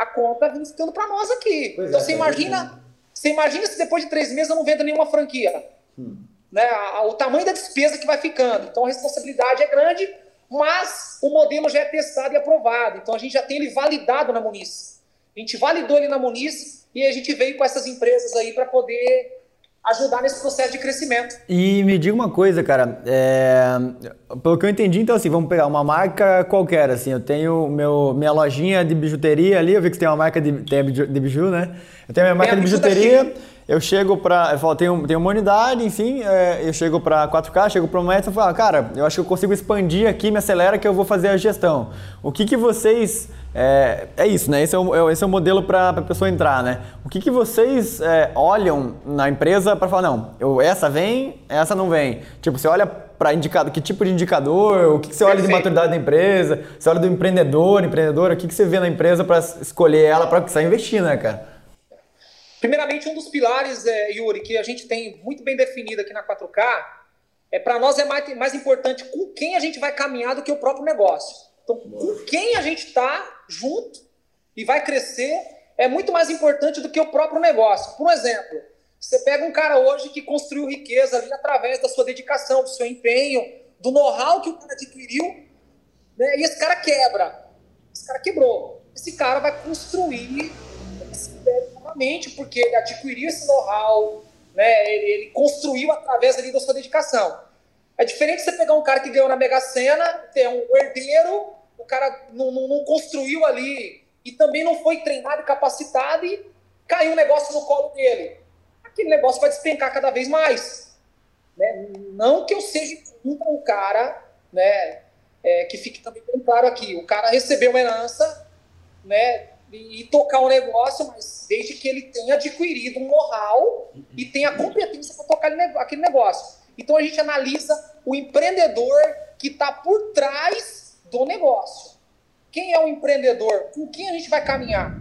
a conta vem ficando para nós aqui. Pois então é, você imagina, você imagina se depois de três meses eu não vendo nenhuma franquia. Hum. Né? o tamanho da despesa que vai ficando. Então a responsabilidade é grande, mas o modelo já é testado e aprovado. Então a gente já tem ele validado na Muniz. A gente validou ele na Muniz e a gente veio com essas empresas aí para poder ajudar nesse processo de crescimento. E me diga uma coisa, cara, é... pelo que eu entendi, então assim, vamos pegar uma marca qualquer, assim, eu tenho meu, minha lojinha de bijuteria ali, eu vi que você tem uma marca de, tem de biju, né? Eu tenho minha marca de bijuteria, eu chego para, eu falo, tenho, tenho uma unidade, enfim, é, eu chego para 4K, chego para uma meta e falo, cara, eu acho que eu consigo expandir aqui, me acelera que eu vou fazer a gestão. O que que vocês é, é isso, né? Esse é o, é, esse é o modelo para a pessoa entrar, né? O que, que vocês é, olham na empresa para falar, não, eu, essa vem, essa não vem? Tipo, você olha para indicado, que tipo de indicador, o que, que você olha de maturidade da empresa, você olha do empreendedor, empreendedora, o que, que você vê na empresa para escolher ela para você investir, né, cara? Primeiramente, um dos pilares, é, Yuri, que a gente tem muito bem definido aqui na 4K, é para nós é mais, mais importante com quem a gente vai caminhar do que o próprio negócio. Então, com quem a gente está junto e vai crescer é muito mais importante do que o próprio negócio. Por exemplo, você pega um cara hoje que construiu riqueza ali através da sua dedicação, do seu empenho, do know-how que o cara adquiriu, né? e esse cara quebra. Esse cara quebrou. Esse cara vai construir esse porque ele adquiriu esse know-how, né? ele, ele construiu através ali da sua dedicação. É diferente você pegar um cara que ganhou na Mega Sena, ter um herdeiro o cara não, não, não, construiu ali e também não foi treinado e capacitado e caiu um negócio no colo dele. Aquele negócio vai despencar cada vez mais. Né? Não que eu seja o cara, né? É, que fique também bem claro aqui, o cara recebeu uma herança, né? E, e tocar o um negócio, mas desde que ele tenha adquirido um know-how e tenha competência para tocar aquele negócio. Então a gente analisa o empreendedor que está por trás do negócio. Quem é o empreendedor? Com quem a gente vai caminhar?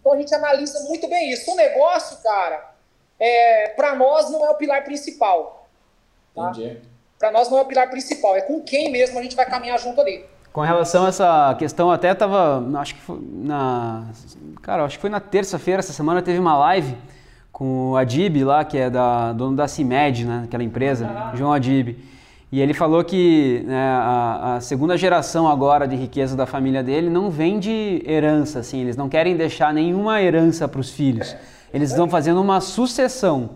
Então a gente analisa muito bem isso. O negócio, cara, é, para nós não é o pilar principal. Tá? Para nós não é o pilar principal. É com quem mesmo a gente vai caminhar junto ali. Com relação a essa questão, até tava, acho que foi na, cara, acho que foi na terça-feira essa semana teve uma live com o Adib lá, que é da dono da CIMED, né, aquela empresa. João Adib. E ele falou que né, a, a, segunda geração agora de riqueza da família dele não vem de herança, assim, eles não querem deixar nenhuma herança para os filhos. Eles estão fazendo uma sucessão.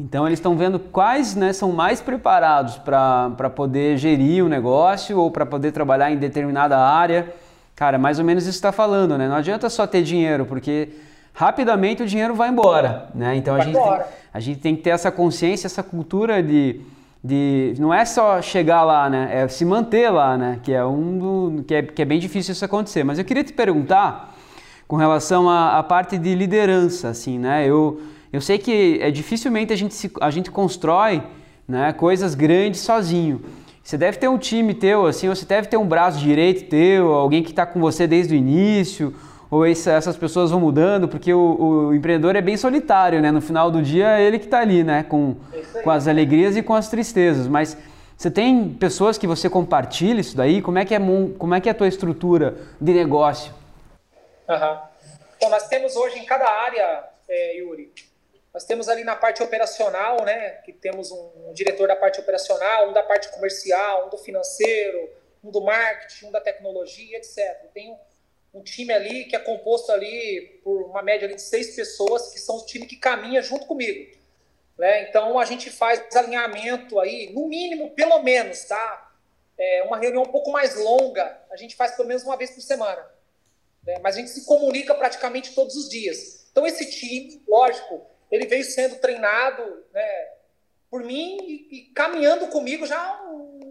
Então eles estão vendo quais né, são mais preparados para poder gerir o negócio ou para poder trabalhar em determinada área. Cara, mais ou menos isso está falando, né? Não adianta só ter dinheiro, porque rapidamente o dinheiro vai embora, né? Então a gente, tem, a gente tem que ter essa consciência, essa cultura de de não é só chegar lá, né? É se manter lá, né? Que é um do, que é, que é bem difícil isso acontecer. Mas eu queria te perguntar com relação à, à parte de liderança, assim, né? Eu eu sei que é dificilmente a gente se, a gente constrói, né? Coisas grandes sozinho. Você deve ter um time teu, assim, ou você deve ter um braço direito teu, alguém que está com você desde o início, ou essas pessoas vão mudando, porque o, o, empreendedor é bem solitário, né? No final do dia é ele que está ali, né? Com, com as alegrias e com as tristezas. Mas você tem pessoas que você compartilha isso daí? Como é que é, como é, que é a tua estrutura de negócio? Uhum. Nós temos hoje em cada área, é, Yuri, nós temos ali na parte operacional, né? Que temos um, um diretor da parte operacional, um da parte comercial, um do financeiro, um do marketing, um da tecnologia, etc. Tem um time ali que é composto ali por uma média de seis pessoas que são o time que caminha junto comigo. Né? Então a gente faz alinhamento aí, no mínimo, pelo menos, tá? É uma reunião um pouco mais longa, a gente faz pelo menos uma vez por semana. Né? Mas a gente se comunica praticamente todos os dias. Então esse time, lógico, ele veio sendo treinado né, por mim e, e caminhando comigo já há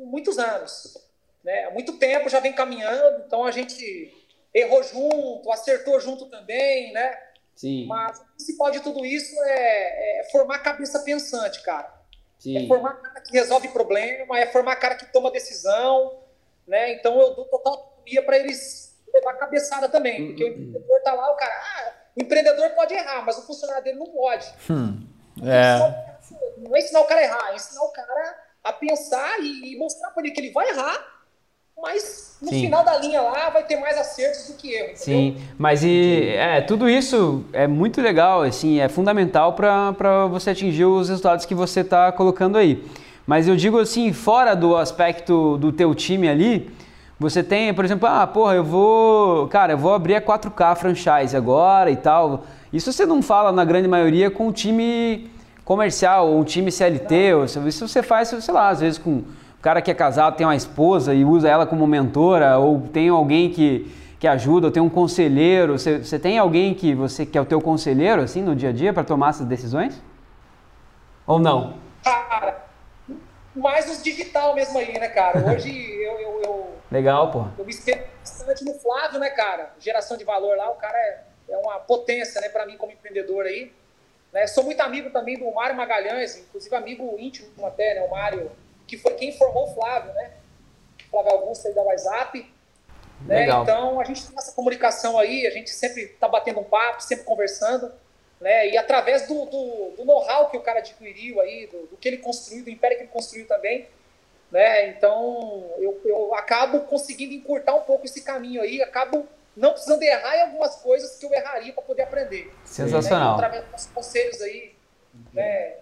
muitos anos. Né? Há muito tempo já vem caminhando, então a gente errou junto, acertou junto também, né? Sim. Mas o principal de tudo isso é, é formar cabeça pensante, cara. Sim. É formar cara que resolve problema, é formar cara que toma decisão, né? Então eu dou total autonomia para eles levar cabeçada também, porque o empreendedor tá lá, o cara, ah, o empreendedor pode errar, mas o funcionário dele não pode. Hum. É. Não é ensinar o cara a errar, é ensinar o cara a pensar e, e mostrar para ele que ele vai errar mas no Sim. final da linha lá vai ter mais acertos do que erros. Sim, mas e é, tudo isso é muito legal, assim, é fundamental para você atingir os resultados que você está colocando aí. Mas eu digo assim, fora do aspecto do teu time ali, você tem, por exemplo, ah, porra, eu vou, cara, eu vou abrir a 4K franchise agora e tal. Isso você não fala na grande maioria com o time comercial ou um time CLT, ou isso você faz, sei lá, às vezes com um cara que é casado, tem uma esposa e usa ela como mentora, ou tem alguém que, que ajuda, ou tem um conselheiro. Você, você tem alguém que você que é o teu conselheiro assim no dia a dia para tomar essas decisões? Ou não? Mais os digital mesmo aí, né, cara? Hoje eu, eu, eu Legal, pô. Eu me espelho bastante no Flávio, né, cara? Geração de valor lá, o cara é, é uma potência, né, para mim como empreendedor aí. Né? Sou muito amigo também do Mário Magalhães, inclusive amigo íntimo até, né, o Mário, que foi quem formou o Flávio, né? Flávio Augusto aí da WhatsApp. Né? Então a gente tem essa comunicação aí, a gente sempre tá batendo um papo, sempre conversando. Né? E através do, do, do know-how que o cara adquiriu aí, do, do, que ele construiu, do império que ele construiu também, né? Então eu, eu acabo conseguindo encurtar um pouco esse caminho aí, acabo não precisando errar em algumas coisas que eu erraria para poder aprender. Sensacional. Né? Através dos conselhos aí, né?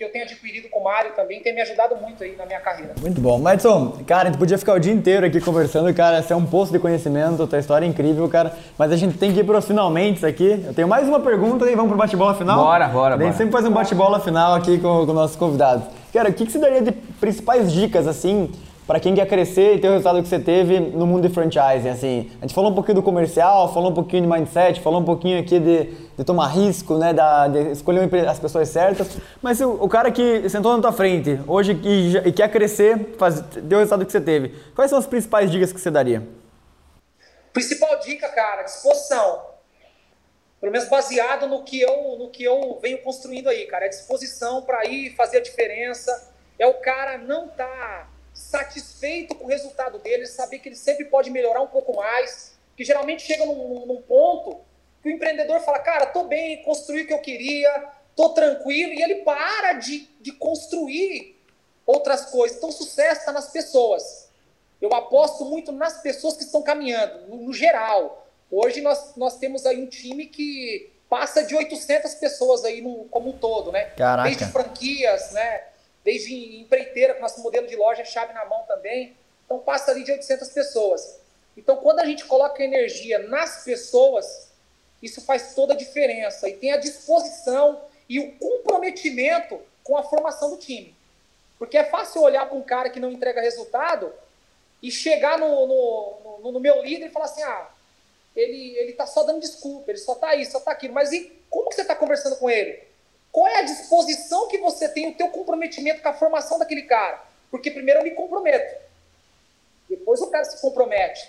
Que eu tenho adquirido com o Mário também, tem me ajudado muito aí na minha carreira. Muito bom. Madison, cara, a gente podia ficar o dia inteiro aqui conversando, cara, esse é um poço de conhecimento, tua história é incrível, cara, mas a gente tem que ir para os finalmente aqui. Eu tenho mais uma pergunta e vamos pro bate-bola final? Bora, bora, A gente sempre faz um bate-bola final aqui com, com nossos convidados. Cara, o que, que você daria de principais dicas, assim, para quem quer crescer e ter o resultado que você teve no mundo de franchising, assim. A gente falou um pouquinho do comercial, falou um pouquinho de mindset, falou um pouquinho aqui de, de tomar risco, né, da, de escolher as pessoas certas, mas o, o cara que sentou na tua frente hoje e, e quer crescer, faz, deu o resultado que você teve, quais são as principais dicas que você daria? Principal dica, cara, disposição. Pelo menos baseado no que eu, no que eu venho construindo aí, cara. É disposição para ir fazer a diferença. É o cara não tá satisfeito com o resultado dele, saber que ele sempre pode melhorar um pouco mais, que geralmente chega num, num ponto que o empreendedor fala, cara, tô bem, construí o que eu queria, tô tranquilo, e ele para de, de construir outras coisas. Então, o sucesso está nas pessoas. Eu aposto muito nas pessoas que estão caminhando, no, no, geral. Hoje nós, nós temos aí um time que passa de 800 pessoas aí no, como um todo, né? Caraca. Desde franquias, né? Desde empreiteira, com nosso modelo de loja chave na mão também. Então passa ali de 800 pessoas. Então quando a gente coloca energia nas pessoas, isso faz toda a diferença. E tem a disposição e o comprometimento com a formação do time. Porque é fácil olhar para um cara que não entrega resultado e chegar no, no, no, no meu líder e falar assim: ah, ele, ele tá só dando desculpa, ele só tá isso, só tá aquilo. Mas e como que você está conversando com ele? Qual é a disposição que você tem, o teu comprometimento com a formação daquele cara? Porque primeiro eu me comprometo. Depois o cara se compromete.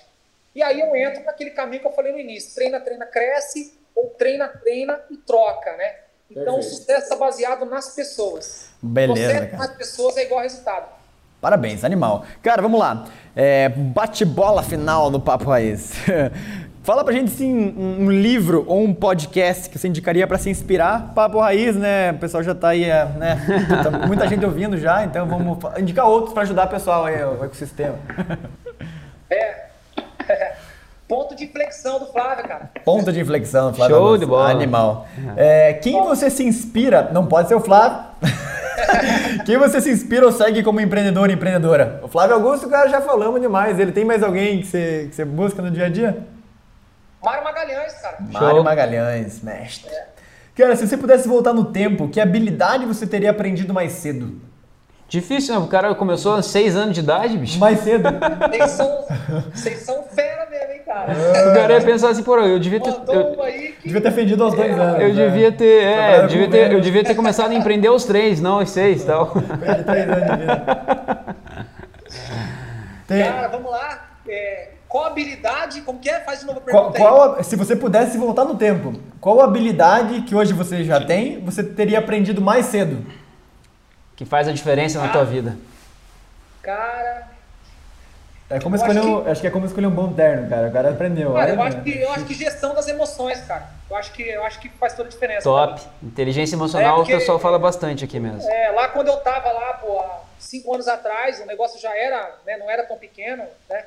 E aí eu entro naquele caminho que eu falei no início. Treina, treina, cresce, ou treina, treina e troca, né? Então Perfeito. o sucesso está baseado nas pessoas. Beleza, Sucesso nas pessoas é igual resultado. Parabéns, animal. Cara, vamos lá. É, bate-bola final no Papo Raiz. Fala pra gente sim um livro ou um podcast que você indicaria para se inspirar. Papo Raiz, né? O pessoal já tá aí, é, né? Muita gente ouvindo já, então vamos indicar outros para ajudar o pessoal aí, o ecossistema. É. Ponto de inflexão do Flávio, cara. Ponto de inflexão do Flávio. Show de bola. Animal. É, quem você se inspira? Não pode ser o Flávio. quem você se inspira ou segue como empreendedor e empreendedora? O Flávio Augusto, cara, já falamos demais. Ele tem mais alguém que você, que você busca no dia a dia? Mário Magalhães, cara. Mário Magalhães, mestre. É. Cara, se você pudesse voltar no tempo, que habilidade você teria aprendido mais cedo? Difícil, né? O cara começou aos 6 anos de idade, bicho. Mais cedo. Vocês são, vocês são fera mesmo, hein, cara? O cara ia pensar assim, pô, eu devia ter. Eu, que... Devia ter fendido aos dois anos. Eu né? devia ter. É, eu devia ter, eu devia ter começado a empreender aos três, não aos seis e tal. Três anos de vida. Cara, vamos lá. É, qual habilidade, como que é? Faz de novo a pergunta qual, qual, Se você pudesse voltar no tempo, qual habilidade que hoje você já tem, você teria aprendido mais cedo? Que faz a diferença na tua vida. Cara... É como escolher acho, um, que, acho que é como escolher um bom terno, cara. O cara aprendeu. Cara, eu, acho que, eu acho que gestão das emoções, cara. Eu acho que, eu acho que faz toda a diferença. Top. Cara. Inteligência emocional é porque, o pessoal fala bastante aqui mesmo. É, lá quando eu tava lá, pô, há cinco anos atrás, o negócio já era, né, não era tão pequeno, né?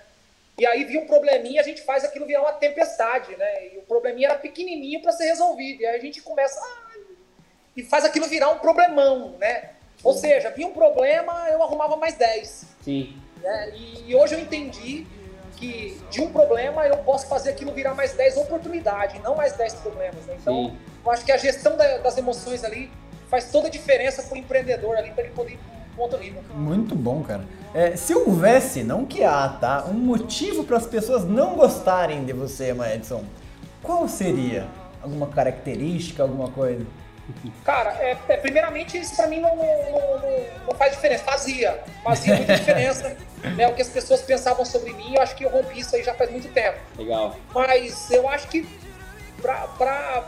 E aí vinha um probleminha, a gente faz aquilo virar uma tempestade, né? E o probleminha era pequenininho para ser resolvido. E aí a gente começa e faz aquilo virar um problemão, né? Ou seja, vinha um problema, eu arrumava mais 10. Sim. Né? E, e hoje eu entendi que de um problema eu posso fazer aquilo virar mais 10 oportunidades, não mais 10 problemas. Né? Então, Sim. eu acho que a gestão da- das emoções ali faz toda a diferença para o empreendedor ali, para ele poder para nível. Muito bom, cara. É, se houvesse, não que há, tá? Um motivo para as pessoas não gostarem de você, Edson, qual seria? Alguma característica, alguma coisa? Cara, é, é, primeiramente isso pra mim não, não, não- não faz diferença. Fazia. Fazia muita diferença. né, o que as pessoas pensavam sobre mim, eu acho que eu rompi isso aí já faz muito tempo. Legal. Mas eu acho que pra, pra,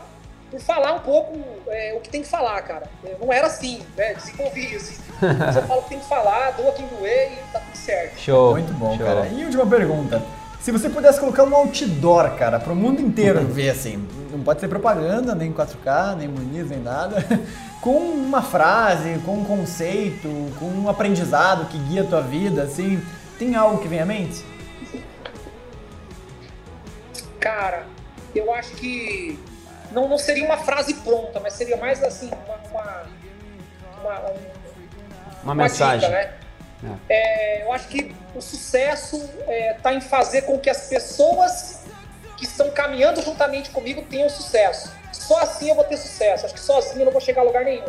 por falar um pouco é, o que tem que falar, cara. Eu não era assim, né? Desenvolvi isso. Mas eu falo o que tem que falar, doa quem doer e tá tudo certo. Show. Muito bom, show. cara. E última pergunta. Se você pudesse colocar um outdoor, cara, pro mundo inteiro ver assim, não pode ser propaganda, nem 4K, nem Muniz, nem nada, com uma frase, com um conceito, com um aprendizado que guia a tua vida, assim, tem algo que vem à mente? Cara, eu acho que não, não seria uma frase pronta, mas seria mais assim, uma, uma, uma- um- Uma uma mensagem. dica, né? É, eu acho que o sucesso está em fazer com que as pessoas que estão caminhando juntamente comigo tenham sucesso. Só assim eu vou ter sucesso. Acho que sozinho eu não vou chegar a lugar nenhum.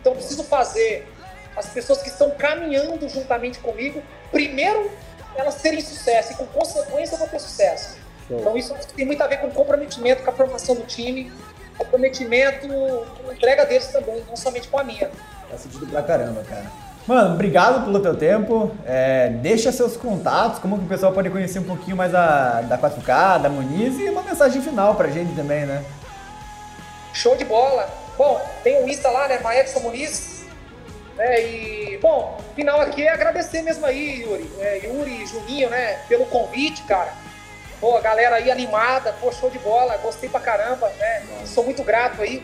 Então eu preciso fazer as pessoas que estão caminhando juntamente comigo, primeiro elas terem sucesso e com consequência eu vou ter sucesso. Então isso tem muito a ver com comprometimento com a formação do time, comprometimento com a entrega deles também, não somente com a minha. Faz sentido pra caramba, cara. Mano, obrigado pelo teu tempo. É, deixa seus contatos, como que o pessoal pode conhecer um pouquinho mais a, da 4K, da Muniz e uma mensagem final pra gente também, né? Show de bola. Bom, tem o Insta lá, né? Maedson Muniz. Né? E, bom, final aqui é agradecer mesmo aí, Yuri. É, Yuri e Juninho, né? Pelo convite, cara. Pô, a galera aí animada, pô, show de bola. Gostei pra caramba, né? Sou muito grato aí,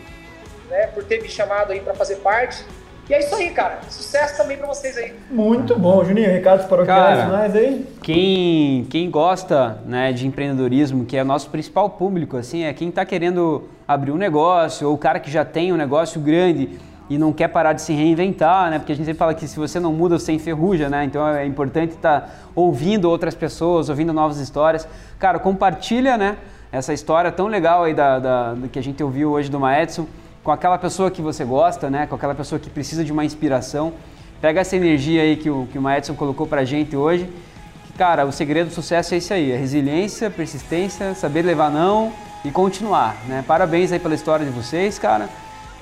né? Por ter me chamado aí pra fazer parte. E é isso aí, cara. Sucesso também pra vocês aí. Muito bom, Juninho. Recados paroquiais finais aí? Quem, quem gosta né, de empreendedorismo, que é o nosso principal público, assim, é quem está querendo abrir um negócio, ou o cara que já tem um negócio grande e não quer parar de se reinventar, né? Porque a gente sempre fala que se você não muda, você enferruja, né? Então é importante estar ouvindo outras pessoas, ouvindo novas histórias. Cara, compartilha, né? Essa história tão legal aí da, da- do que a gente ouviu hoje do Maedson com aquela pessoa que você gosta, né? Com aquela pessoa que precisa de uma inspiração. Pega essa energia aí que o, que o Maedson colocou pra gente hoje. Cara, o segredo do sucesso é isso aí, é resiliência, persistência, saber levar não e continuar, né? Parabéns aí pela história de vocês, cara.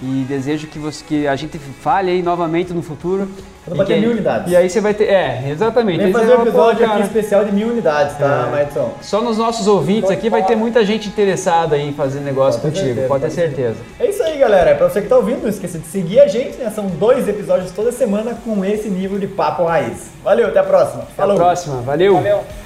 E desejo que, você, que a gente fale aí novamente no futuro. Quando E bater que- mil unidades. E aí você vai ter. É, exatamente. Vem fazer você um episódio aqui especial de mil unidades, tá, Maedson? Só nos nossos ouvintes aqui vai ter muita gente interessada em fazer negócio Pode contigo, certeza, pode ter certeza. É isso aí, galera. É pra você que tá ouvindo, não esqueça de seguir a gente, né? São dois episódios toda semana com esse nível de papo raiz. Valeu, até a próxima. Até a próxima, valeu. Valeu.